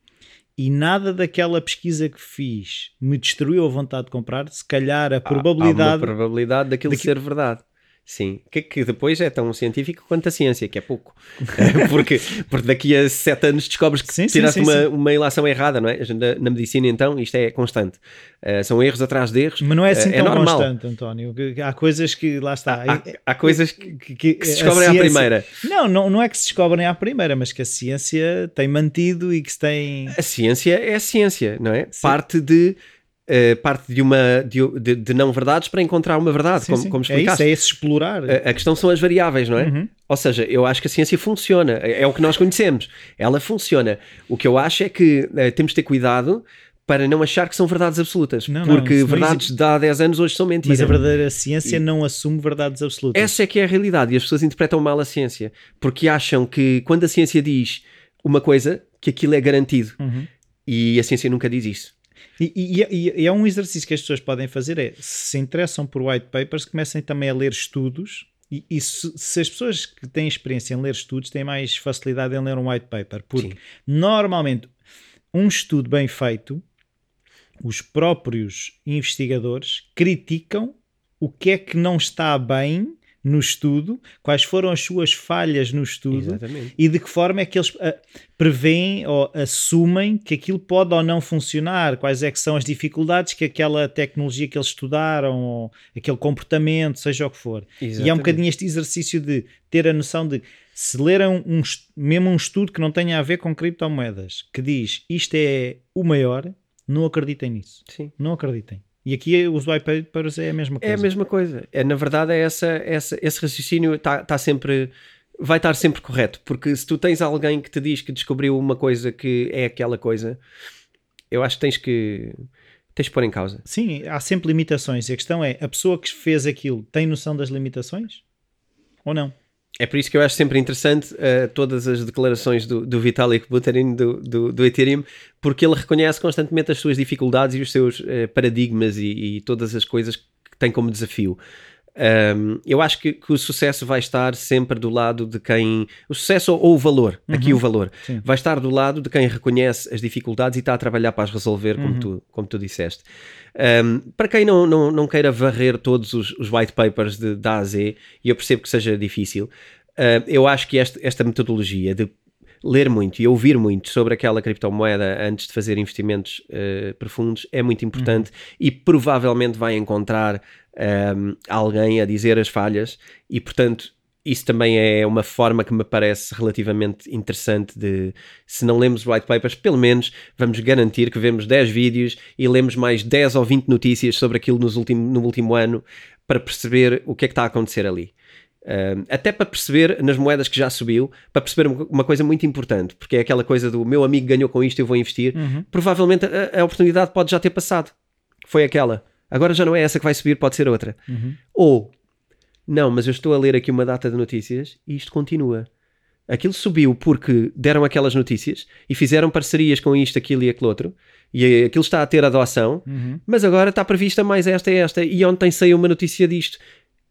e nada daquela pesquisa que fiz me destruiu a vontade de comprar, se calhar a probabilidade. Há, há uma probabilidade daquilo ser verdade. Sim, que, que depois é tão científico quanto a ciência, que é pouco. porque, porque daqui a sete anos descobres que sim, tiraste sim, sim, uma, uma ilação errada, não é? Na, na, medicina, então, isto é constante. Uh, são erros atrás de erros. Mas não é assim uh, tão é normal. constante, António. Há coisas que, lá está. Há, há, há coisas que, que, que, se descobrem ciência, à primeira. Não, não, não é que se descobrem à primeira, mas que a ciência tem mantido e que se tem. A ciência é a ciência, não é? Parte de Uh, parte de uma de, de, de, não verdades para encontrar uma verdade, sim, como, sim. como explicaste. É isso, é esse explorar. A, a, questão são as variáveis, não é? Uhum. Ou seja, eu acho que a ciência funciona, é, é, o que nós conhecemos, ela funciona. O que eu acho é que uh, temos de ter cuidado para não achar que são verdades absolutas, não, porque não, verdades de há 10 anos hoje são mentiras. Mas a verdadeira ciência e... não assume verdades absolutas. Essa é que é a realidade e as pessoas interpretam mal a ciência, porque acham que quando a ciência diz uma coisa, que aquilo é garantido. Uhum. E a ciência nunca diz isso. E, e, e, é um exercício que as pessoas podem fazer é, se se interessam por white papers, comecem também a ler estudos e, e se, se, as pessoas que têm experiência em ler estudos têm mais facilidade em ler um white paper, porque Sim. normalmente um estudo bem feito, os próprios investigadores criticam o que é que não está bem no estudo, quais foram as suas falhas no estudo Exatamente. e de que forma é que eles uh, preveem ou assumem que aquilo pode ou não funcionar, quais é que são as dificuldades que aquela tecnologia que eles estudaram, ou aquele comportamento, seja o que for. Exatamente. E é um bocadinho este exercício de ter a noção de se lerem um, mesmo um estudo que não tenha a ver com criptomoedas, que diz isto é o maior, não acreditem nisso. Sim. Não acreditem. E aqui os papers é a mesma coisa. É a mesma coisa. É, na verdade, é essa, essa, esse raciocínio está tá sempre. Vai estar sempre correto, porque se tu tens alguém que te diz que descobriu uma coisa que é aquela coisa, eu acho que tens que tens que pôr em causa. Sim, há sempre limitações. E a questão é: a pessoa que fez aquilo tem noção das limitações? Ou não? É por isso que eu acho sempre interessante uh, todas as declarações do, do Vitalik Buterin do, do, do, Ethereum, porque ele reconhece constantemente as suas dificuldades e os seus uh, paradigmas e, e, todas as coisas que tem como desafio. Um, eu acho que, que, o sucesso vai estar sempre do lado de quem. O sucesso ou o valor, uhum. aqui o valor, Sim. vai estar do lado de quem reconhece as dificuldades e está a trabalhar para as resolver, como, uhum. tu, como tu disseste. Um, para quem não, não, não queira varrer todos os, os white papers de, da A Z, e eu percebo que seja difícil, uh, eu acho que este, esta metodologia de ler muito e ouvir muito sobre aquela criptomoeda antes de fazer investimentos uh, profundos é muito importante uhum. e provavelmente vai encontrar um, alguém a dizer as falhas e, portanto, isso também é uma forma que me parece relativamente interessante de, se não lemos white papers, pelo menos vamos garantir que vemos 10 vídeos e lemos mais 10 ou 20 notícias sobre aquilo nos último, no último ano para perceber o que é que está a acontecer ali. Uh, até para perceber nas moedas que já subiu, para perceber uma coisa muito importante, porque é aquela coisa do meu amigo ganhou com isto, eu vou investir. Uhum. Provavelmente a, a, oportunidade pode já ter passado. Foi aquela. Agora já não é essa que vai subir, pode ser outra. Uhum. Ou, não, mas eu estou a ler aqui uma data de notícias e isto continua. Aquilo subiu porque deram aquelas notícias e fizeram parcerias com isto, aquilo e aquele outro, e aquilo está a ter adoção, Uhum. mas agora está prevista mais esta e esta, e ontem saiu uma notícia disto.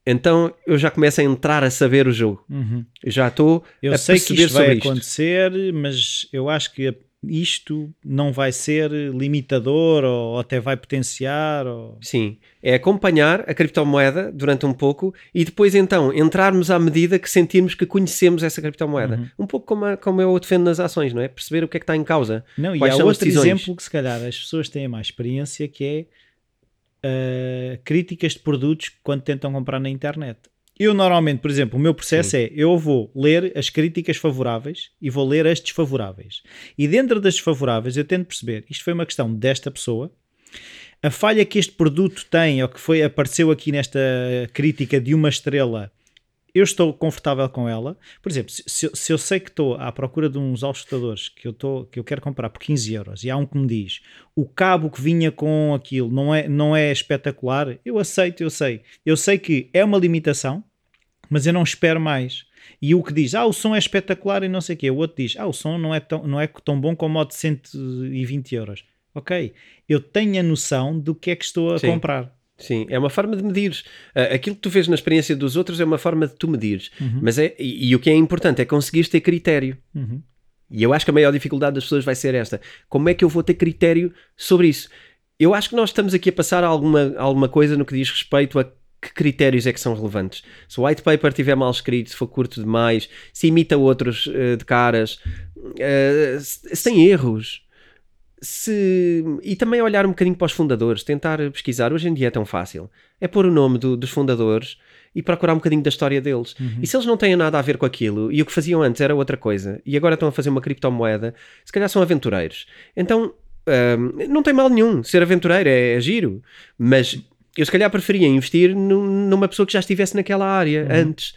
Então eu já começo a entrar a saber o jogo. Uhum. Eu já estou Eu a sei que perceber isto vai sobre isto. acontecer, mas eu acho que isto não vai ser limitador ou até vai potenciar. Ou... Sim, é acompanhar a criptomoeda durante um pouco e depois então entrarmos à medida que sentirmos que conhecemos essa criptomoeda. Uhum. Um pouco como, a- como eu defendo nas ações, não é? Perceber o que é que está em causa. Não, e há outro exemplo que se calhar as pessoas têm mais experiência que é uh, críticas de produtos quando tentam comprar na internet. Eu normalmente, por exemplo, o meu processo é eu vou ler as críticas favoráveis e vou ler as desfavoráveis. E dentro das desfavoráveis eu tento perceber, isto foi uma questão desta pessoa, a falha que este produto tem ou que foi apareceu aqui nesta crítica de uma estrela eu estou confortável com ela. Por exemplo, se, se- se eu sei que estou à procura de uns auscultadores que eu, estou, que eu quero comprar por 15 euros e há um que me diz o cabo que vinha com aquilo não é, não é espetacular, eu aceito, eu sei. Eu sei que é uma limitação, mas eu não espero mais. E o que diz, ah, o som é espetacular e não sei o quê. O outro diz, ah, o som não é tão, não é tão bom como o de 120 euros. Ok, eu tenho a noção do que é que estou a Sim. comprar. Sim, é uma forma de medires. Ah, aquilo que tu vês na experiência dos outros é uma forma de tu medires. Mas é, e, e o que é importante é conseguires ter critério. Uhum. E eu acho que a maior dificuldade das pessoas vai ser esta. Como é que eu vou ter critério sobre isso? Eu acho que nós estamos aqui a passar alguma, alguma coisa no que diz respeito a que critérios é que são relevantes. Se o white paper estiver mal escrito, se for curto demais, se imita outros eh, de caras, se, tem erros. Se... E também olhar um bocadinho para os fundadores, tentar pesquisar. Hoje em dia é tão fácil. É pôr o nome do- dos fundadores e procurar um bocadinho da história deles. E se eles não têm nada a ver com aquilo e o que faziam antes era outra coisa e agora estão a fazer uma criptomoeda, se calhar são aventureiros. Então hum, não tem mal nenhum ser aventureiro, é, é giro. Mas eu se calhar preferia investir num- numa pessoa que já estivesse naquela área antes.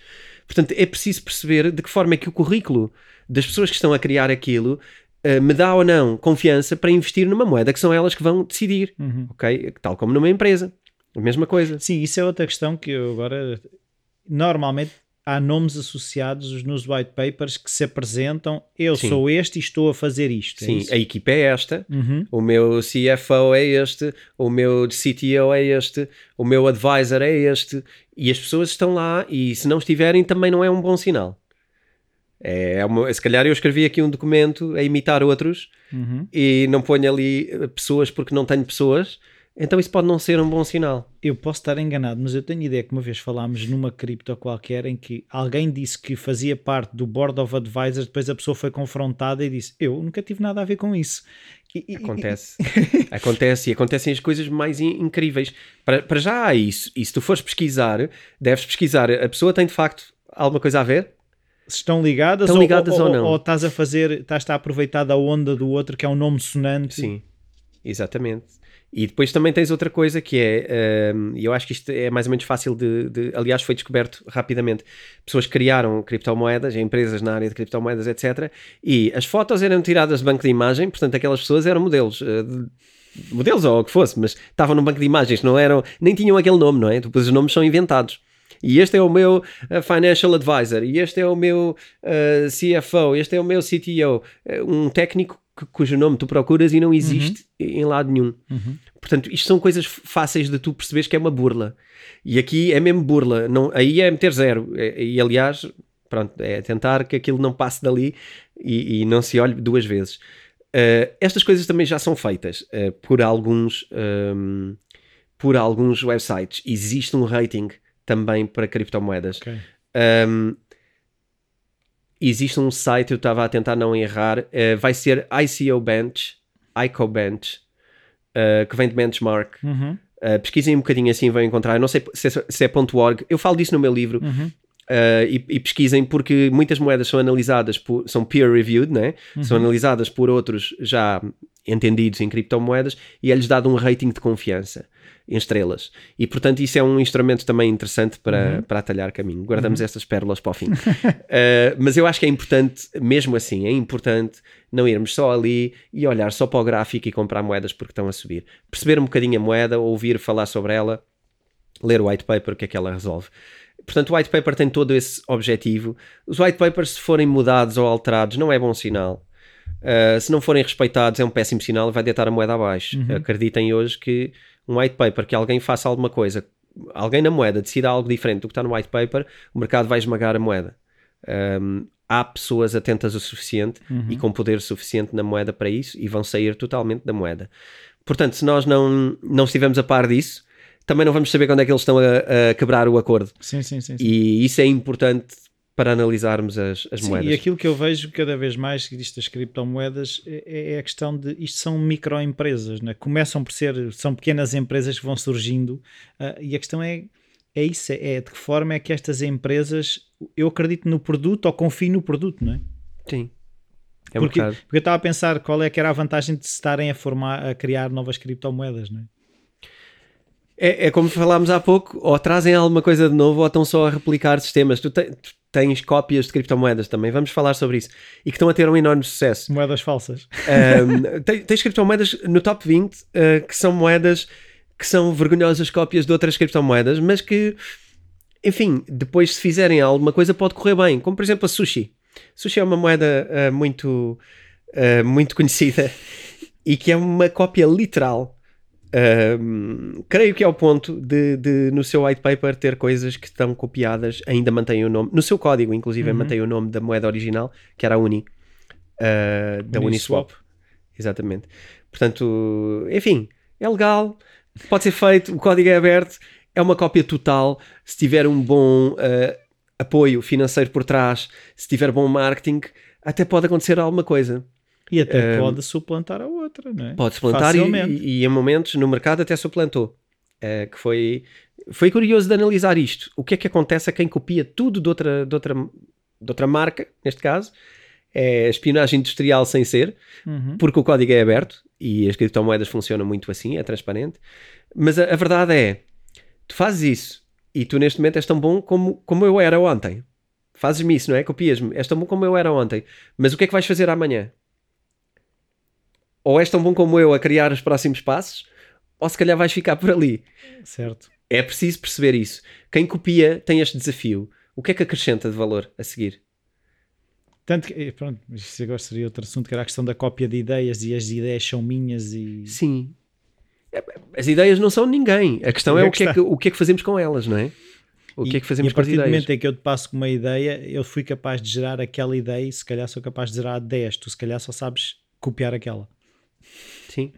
Portanto, é preciso perceber de que forma é que o currículo das pessoas que estão a criar aquilo eh, me dá ou não confiança para investir numa moeda que são elas que vão decidir, Uhum. ok? Tal como numa empresa. A mesma coisa. Sim, isso é outra questão que eu agora. Normalmente há nomes associados nos white papers que se apresentam. Eu Sim. sou este e estou a fazer isto. é Sim, isso? a equipa é esta, Uhum. o meu CFO é este, o meu CTO é este, o meu advisor é este, e as pessoas estão lá e se não estiverem também não é um bom sinal. É uma- se calhar eu escrevi aqui um documento a imitar outros Uhum. e não ponho ali pessoas porque não tenho pessoas, então isso pode não ser um bom sinal. Eu posso estar enganado, mas eu tenho ideia que uma vez falámos numa cripto qualquer em que alguém disse que fazia parte do Board of Advisors, depois a pessoa foi confrontada e disse: Eu nunca tive nada a ver com isso. E- e- Acontece. acontece e acontecem as coisas mais in- incríveis. Para, para já há isso. E se tu fores pesquisar, deves pesquisar. A pessoa tem de facto alguma coisa a ver? se estão ligadas, Estão ou- ligadas ou, ou não? Ou estás a fazer, estás a aproveitar da onda do outro que é um nome sonante. Sim, exatamente. E depois também tens outra coisa que é, hum, e eu acho que isto é mais ou menos fácil de, de- aliás foi descoberto rapidamente, pessoas criaram criptomoedas, empresas na área de criptomoedas, etc. E as fotos eram tiradas de banco de imagem, portanto aquelas pessoas eram modelos, de- modelos ou o que fosse, mas estavam num banco de imagens, não eram, nem tinham aquele nome, não é? Depois os nomes são inventados. E este é o meu eh, financial advisor, e este é o meu eh, CFO, este é o meu CTO, um técnico que- cujo nome tu procuras e não existe em lado nenhum. Uhum. Portanto, isto são coisas fáceis de tu perceberes que é uma burla. E aqui é mesmo burla, não, aí é meter zero. É- E aliás, pronto, é tentar que aquilo não passe dali e, e não se olhe duas vezes. Eh, estas coisas também já são feitas eh, por alguns ehm, por alguns websites. Existe um rating também para criptomoedas. Ok. Um, existe um site, eu estava a tentar não errar, eh, vai ser ICO Bench, ICO Bench, eh, que vem de benchmark. Uhum. Uh, pesquisem um bocadinho assim, vão encontrar. Eu não sei se é, se é .org, eu falo disso no meu livro. Uhum. Uh, e, e pesquisem porque muitas moedas são analisadas por, são peer reviewed, né? são analisadas por outros já entendidos em criptomoedas e é-lhes dado um rating de confiança. Em estrelas. E portanto, isso é um instrumento também interessante para, para atalhar caminho. Guardamos estas pérolas para o fim. Uh, mas eu acho que é importante, mesmo assim, é importante não irmos só ali e olhar só para o gráfico e comprar moedas porque estão a subir. Perceber um bocadinho a moeda, ouvir falar sobre ela, ler o white paper, o que é que ela resolve. Portanto, o white paper tem todo esse objetivo. Os white papers, se forem mudados ou alterados, não é bom sinal. Uh, se não forem respeitados, é um péssimo sinal e vai deitar a moeda abaixo. Uhum. Acreditem hoje que um white paper, que alguém faça alguma coisa, alguém na moeda decida algo diferente do que está no white paper, o mercado vai esmagar a moeda. Um, há pessoas atentas o suficiente uhum. e com poder suficiente na moeda para isso e vão sair totalmente da moeda. Portanto, se nós não, não estivermos a par disso, também não vamos saber quando é que eles estão a, a quebrar o acordo. Sim, sim, sim, sim, E isso é importante para analisarmos as, as sim, moedas. E aquilo que eu vejo cada vez mais disto das criptomoedas é, é a questão de isto são microempresas, né? começam por ser, são pequenas empresas que vão surgindo uh, e a questão é, é isso, é, é de que forma é que estas empresas, eu acredito no produto ou confio no produto, não é? Sim. É porque, um porque eu estava a pensar qual é que era a vantagem de se estarem a formar, a criar novas criptomoedas, não é? É, é como falámos há pouco, ou trazem alguma coisa de novo ou estão só a replicar sistemas. Tu, te, tu tens cópias de criptomoedas também, vamos falar sobre isso, e que estão a ter um enorme sucesso. Moedas falsas. Um, tens, tens criptomoedas no top 20 uh, eh, que são moedas que são vergonhosas cópias de outras criptomoedas, mas que, enfim, depois se fizerem alguma coisa pode correr bem, como por exemplo a Sushi. Sushi é uma moeda uh, muito, uh, muito conhecida e que é uma cópia literal creio que é o ponto de, de, no seu white paper ter coisas que estão copiadas, ainda mantém o nome, no seu código, inclusive, uhum. mantém o nome da moeda original, que era a Uni, uh, da Uniswap. Uniswap. Exatamente. Portanto, enfim, é legal, pode ser feito, o código é aberto, é uma cópia total. Se tiver um bom uh, apoio financeiro por trás, se tiver bom marketing, até pode acontecer alguma coisa. E até pode suplantar a outra, não é? Pode suplantar e, e, em momentos no mercado até suplantou. Uh, que foi, foi curioso de analisar isto. O que é que acontece a quem copia tudo de outra, de outra, de outra marca, neste caso, é espionagem industrial sem ser, uhum. porque o código é aberto e as criptomoedas funcionam muito assim, é transparente. Mas a, a verdade é, tu fazes isso e tu neste momento és tão bom como, como eu era ontem. Fazes-me isso, não é? Copias-me. És tão bom como eu era ontem. Mas o que é que vais fazer amanhã? Ou és tão bom como eu a criar os próximos passos, ou se calhar vais ficar por ali. Certo. É preciso perceber isso. Quem copia tem este desafio. O que é que acrescenta de valor a seguir? Tanto que, pronto, isso agora seria outro assunto, que era a questão da cópia de ideias e as ideias são minhas e... Sim. É, as ideias não são de ninguém. A questão é, é o, que é que, o que é que fazemos com elas, não é? O e, que é que fazemos com as ideias? a partir do momento em que eu te passo com uma ideia, eu fui capaz de gerar aquela ideia e se calhar sou capaz de gerar 10. Tu se calhar só sabes copiar aquela. Sim.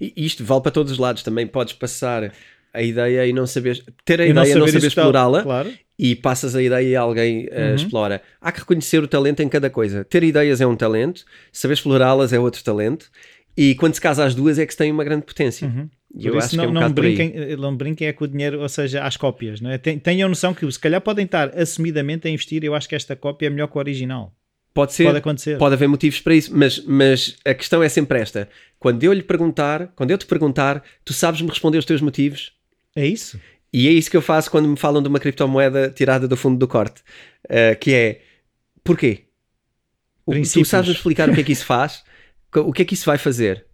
E isto vale para todos os lados também. Podes passar a ideia e não saber ter a e ideia e não saber, saber explorá-la claro. e passas a ideia e alguém uh, uhum. explora. Há que reconhecer o talento em cada coisa. Ter ideias é um talento, saber explorá-las é outro talento. E quando se casa as duas é que se tem uma grande potência. Uhum. E eu acho não, que é um não, brinquem, não brinquem é com o dinheiro, ou seja, às cópias. Não é? Tenham noção que se calhar podem estar assumidamente a investir. Eu acho que esta cópia é melhor que o original. Pode ser, pode acontecer. Pode haver motivos para isso, mas, mas a questão é sempre esta: quando eu lhe perguntar, quando eu te perguntar, tu sabes-me responder os teus motivos. É isso. E é isso que eu faço quando me falam de uma criptomoeda tirada do fundo do corte, uh, que é porquê? O, tu sabes-me explicar o que é que isso faz? o que é que isso vai fazer?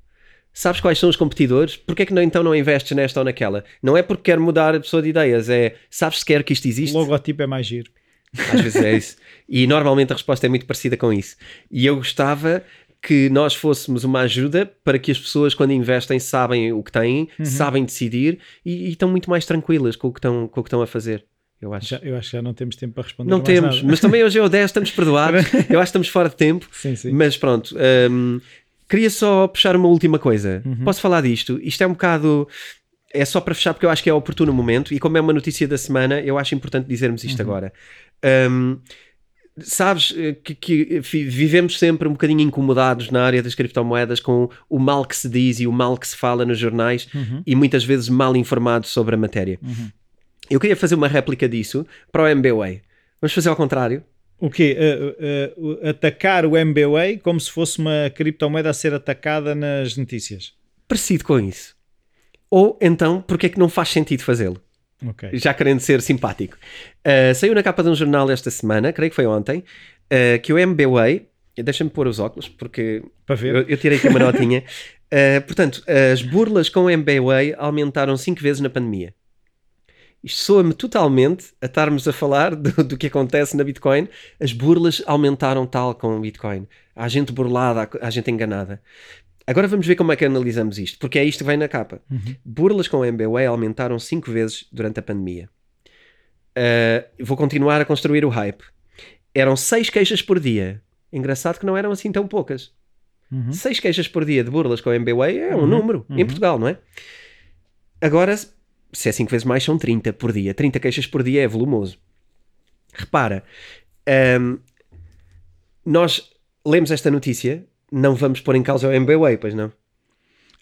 Sabes quais são os competidores? Porquê é que não, então não investes nesta ou naquela? Não é porque quer mudar a pessoa de ideias, é sabes sequer que isto existe? O logotipo é mais giro. Às vezes é isso. E normalmente a resposta é muito parecida com isso. E eu gostava que nós fôssemos uma ajuda para que as pessoas, quando investem, sabem o que têm, uhum. sabem decidir e, e, estão muito mais tranquilas com o que estão, com o que estão a fazer. Eu acho. Já, eu acho que já não temos tempo para responder. Não temos, nada. mas também hoje é o 10, estamos perdoados. eu acho que estamos fora de tempo. Sim, sim. Mas pronto. Um, queria só puxar uma última coisa. Uhum. Posso falar disto? Isto é um bocado. É só para fechar porque eu acho que é o oportuno momento e como é uma notícia da semana, eu acho importante dizermos isto uhum. agora. Um, sabes eh, que, que, vivemos sempre um bocadinho incomodados na área das criptomoedas com o mal que se diz e o mal que se fala nos jornais uhum. e muitas vezes mal informados sobre a matéria. Uhum. Eu queria fazer uma réplica disso para o MBWay. Vamos fazer ao contrário? O quê? Uh, uh, atacar o MBWay como se fosse uma criptomoeda a ser atacada nas notícias? Parecido com isso. ou então porque é que não faz sentido fazê-lo. Ok. Já querendo ser simpático. Uh, saiu na capa de um jornal esta semana, creio que foi ontem, uh, que o MBWay, deixa-me pôr os óculos porque Para ver. eu, eu tirei aqui uma notinha. Uh, portanto, as burlas com o MBWay aumentaram 5 vezes na pandemia. Isto soa-me totalmente a estarmos a falar do, do que acontece na Bitcoin. As burlas aumentaram tal com o Bitcoin. Há gente burlada, há gente enganada. Agora vamos ver como é que analisamos isto, porque é isto que vem na capa. Burlas com o MBWay aumentaram 5 vezes durante a pandemia. Uh, vou continuar a construir o hype. Eram 6 queixas por dia. Engraçado que não eram assim tão poucas. Uhum. 6 queixas por dia de burlas com o MBWay é um Uhum, número em uhum. Portugal, não é? Agora, se é 5 vezes mais, são 30 por dia. 30 queixas por dia é volumoso. Repara, hum, nós lemos esta notícia, não vamos pôr em causa o MBWay, pois não?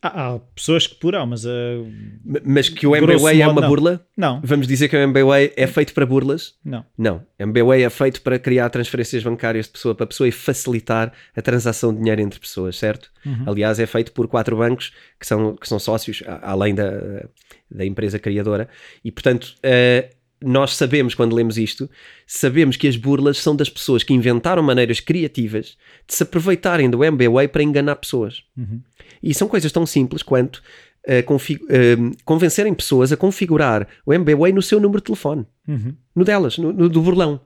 Há, há pessoas que porão, mas uh, Mas que o MBWay é uma não. burla? não, Vamos dizer que o MBWay é feito para burlas? não. Não. MBWay é feito para criar transferências bancárias de pessoa para pessoa e facilitar a transação de dinheiro entre pessoas, certo? Aliás, é feito por quatro bancos que são, que são sócios, além da, da empresa criadora. E, portanto, eh, nós sabemos, quando lemos isto, sabemos que as burlas são das pessoas que inventaram maneiras criativas de se aproveitarem do MBWay para enganar pessoas. E são coisas tão simples quanto confi- eh, convencerem pessoas a configurar o MBWay no seu número de telefone. Uhum. No delas, no, no do burlão.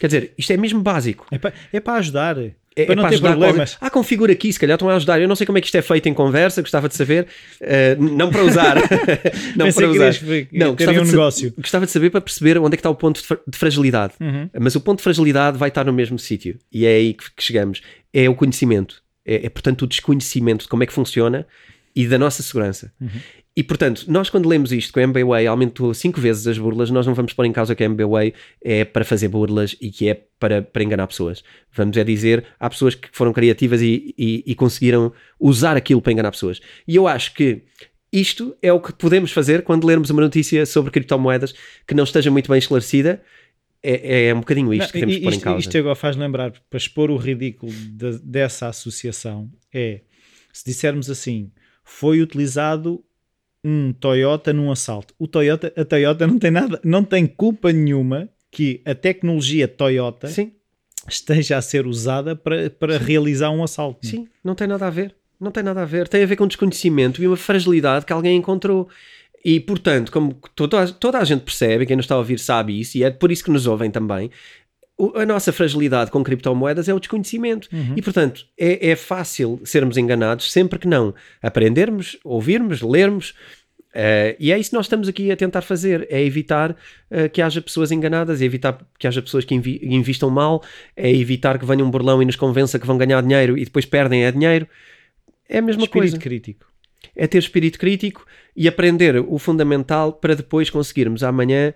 Quer dizer, isto é mesmo básico. É para é para ajudar, É, para é não para ter problemas. Ah, configura aqui, se calhar estão a ajudar. Eu não sei como é que isto é feito em conversa, gostava de saber. Eh, não para usar. não Pensei para usar. Não, gostava um de, negócio. gostava de saber para perceber onde é que está o ponto de, fra- de fragilidade. Uhum. Mas o ponto de fragilidade vai estar no mesmo sítio. E é aí que, chegamos. É o conhecimento. É, é, portanto, o desconhecimento de como é que funciona e da nossa segurança. E, portanto, nós quando lemos isto que o MBWay aumentou cinco vezes as burlas, nós não vamos pôr em causa que o MBWay é para fazer burlas e que é para, para enganar pessoas. Vamos é dizer, há pessoas que foram criativas e, e- e conseguiram usar aquilo para enganar pessoas. E eu acho que isto é o que podemos fazer quando lermos uma notícia sobre criptomoedas que não esteja muito bem esclarecida. É, é um bocadinho isto Não, que temos e- de pôr em isto, causa. isto agora faz lembrar, para expor o ridículo de- dessa associação, é se dissermos assim, foi utilizado um Toyota num assalto. O Toyota, a Toyota não tem nada, não tem culpa nenhuma que a tecnologia Toyota Sim, esteja a ser usada para, para realizar um assalto. sim, não tem nada a ver. Não tem nada a ver. Tem a ver com desconhecimento e uma fragilidade que alguém encontrou. E, portanto, como toda, a- toda a gente percebe, quem nos está a ouvir sabe isso, e é por isso que nos ouvem também, a nossa fragilidade com criptomoedas é o desconhecimento. E, portanto, é, é fácil sermos enganados sempre que não aprendermos, ouvirmos, lermos. eh, e é isso que nós estamos aqui a tentar fazer: é evitar eh, que haja pessoas enganadas, é evitar que haja pessoas que invi- invistam mal, é evitar que venha um burlão e nos convença que vão ganhar dinheiro e depois perdem é dinheiro. É a mesma Espírito coisa crítico. é ter espírito crítico e aprender o fundamental para depois conseguirmos amanhã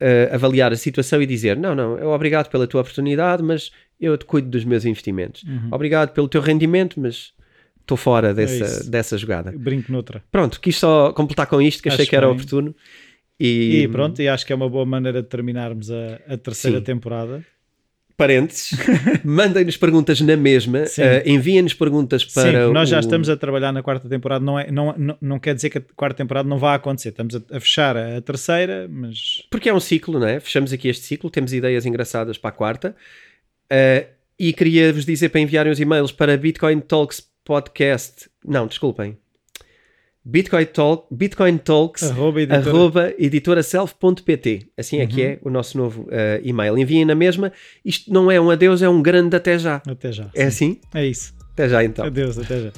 eh, avaliar a situação e dizer: Não, não, eu obrigado pela tua oportunidade, mas eu te cuido dos meus investimentos. Obrigado pelo teu rendimento, mas estou fora dessa, isso. dessa jogada. Brinco noutra. Pronto, quis só completar com isto, que achei Acho que era bem. oportuno. E, E pronto, e acho que é uma boa maneira de terminarmos a, a terceira Sim. temporada. Parênteses, mandem-nos perguntas na mesma, eh, enviem-nos perguntas para Sim, nós já o- estamos a trabalhar na quarta temporada. Não, é, não, não, não quer dizer que a quarta temporada não vá acontecer. Estamos a, a fechar a, terceira, mas Porque é um ciclo, não é? Fechamos aqui este ciclo, temos ideias engraçadas para a quarta. Uh, e queria-vos dizer para enviarem os e-mails para Bitcoin Talks Podcast. Não, desculpem. Bitcoin, Talk, Bitcoin Talks arroba editora. arroba editoraself.pt. Assim é que é o nosso novo uh, e-mail. Enviem na mesma. Isto não é um adeus, é um grande até já. Até já. É sim. assim? É isso. Até já então. Adeus, até já.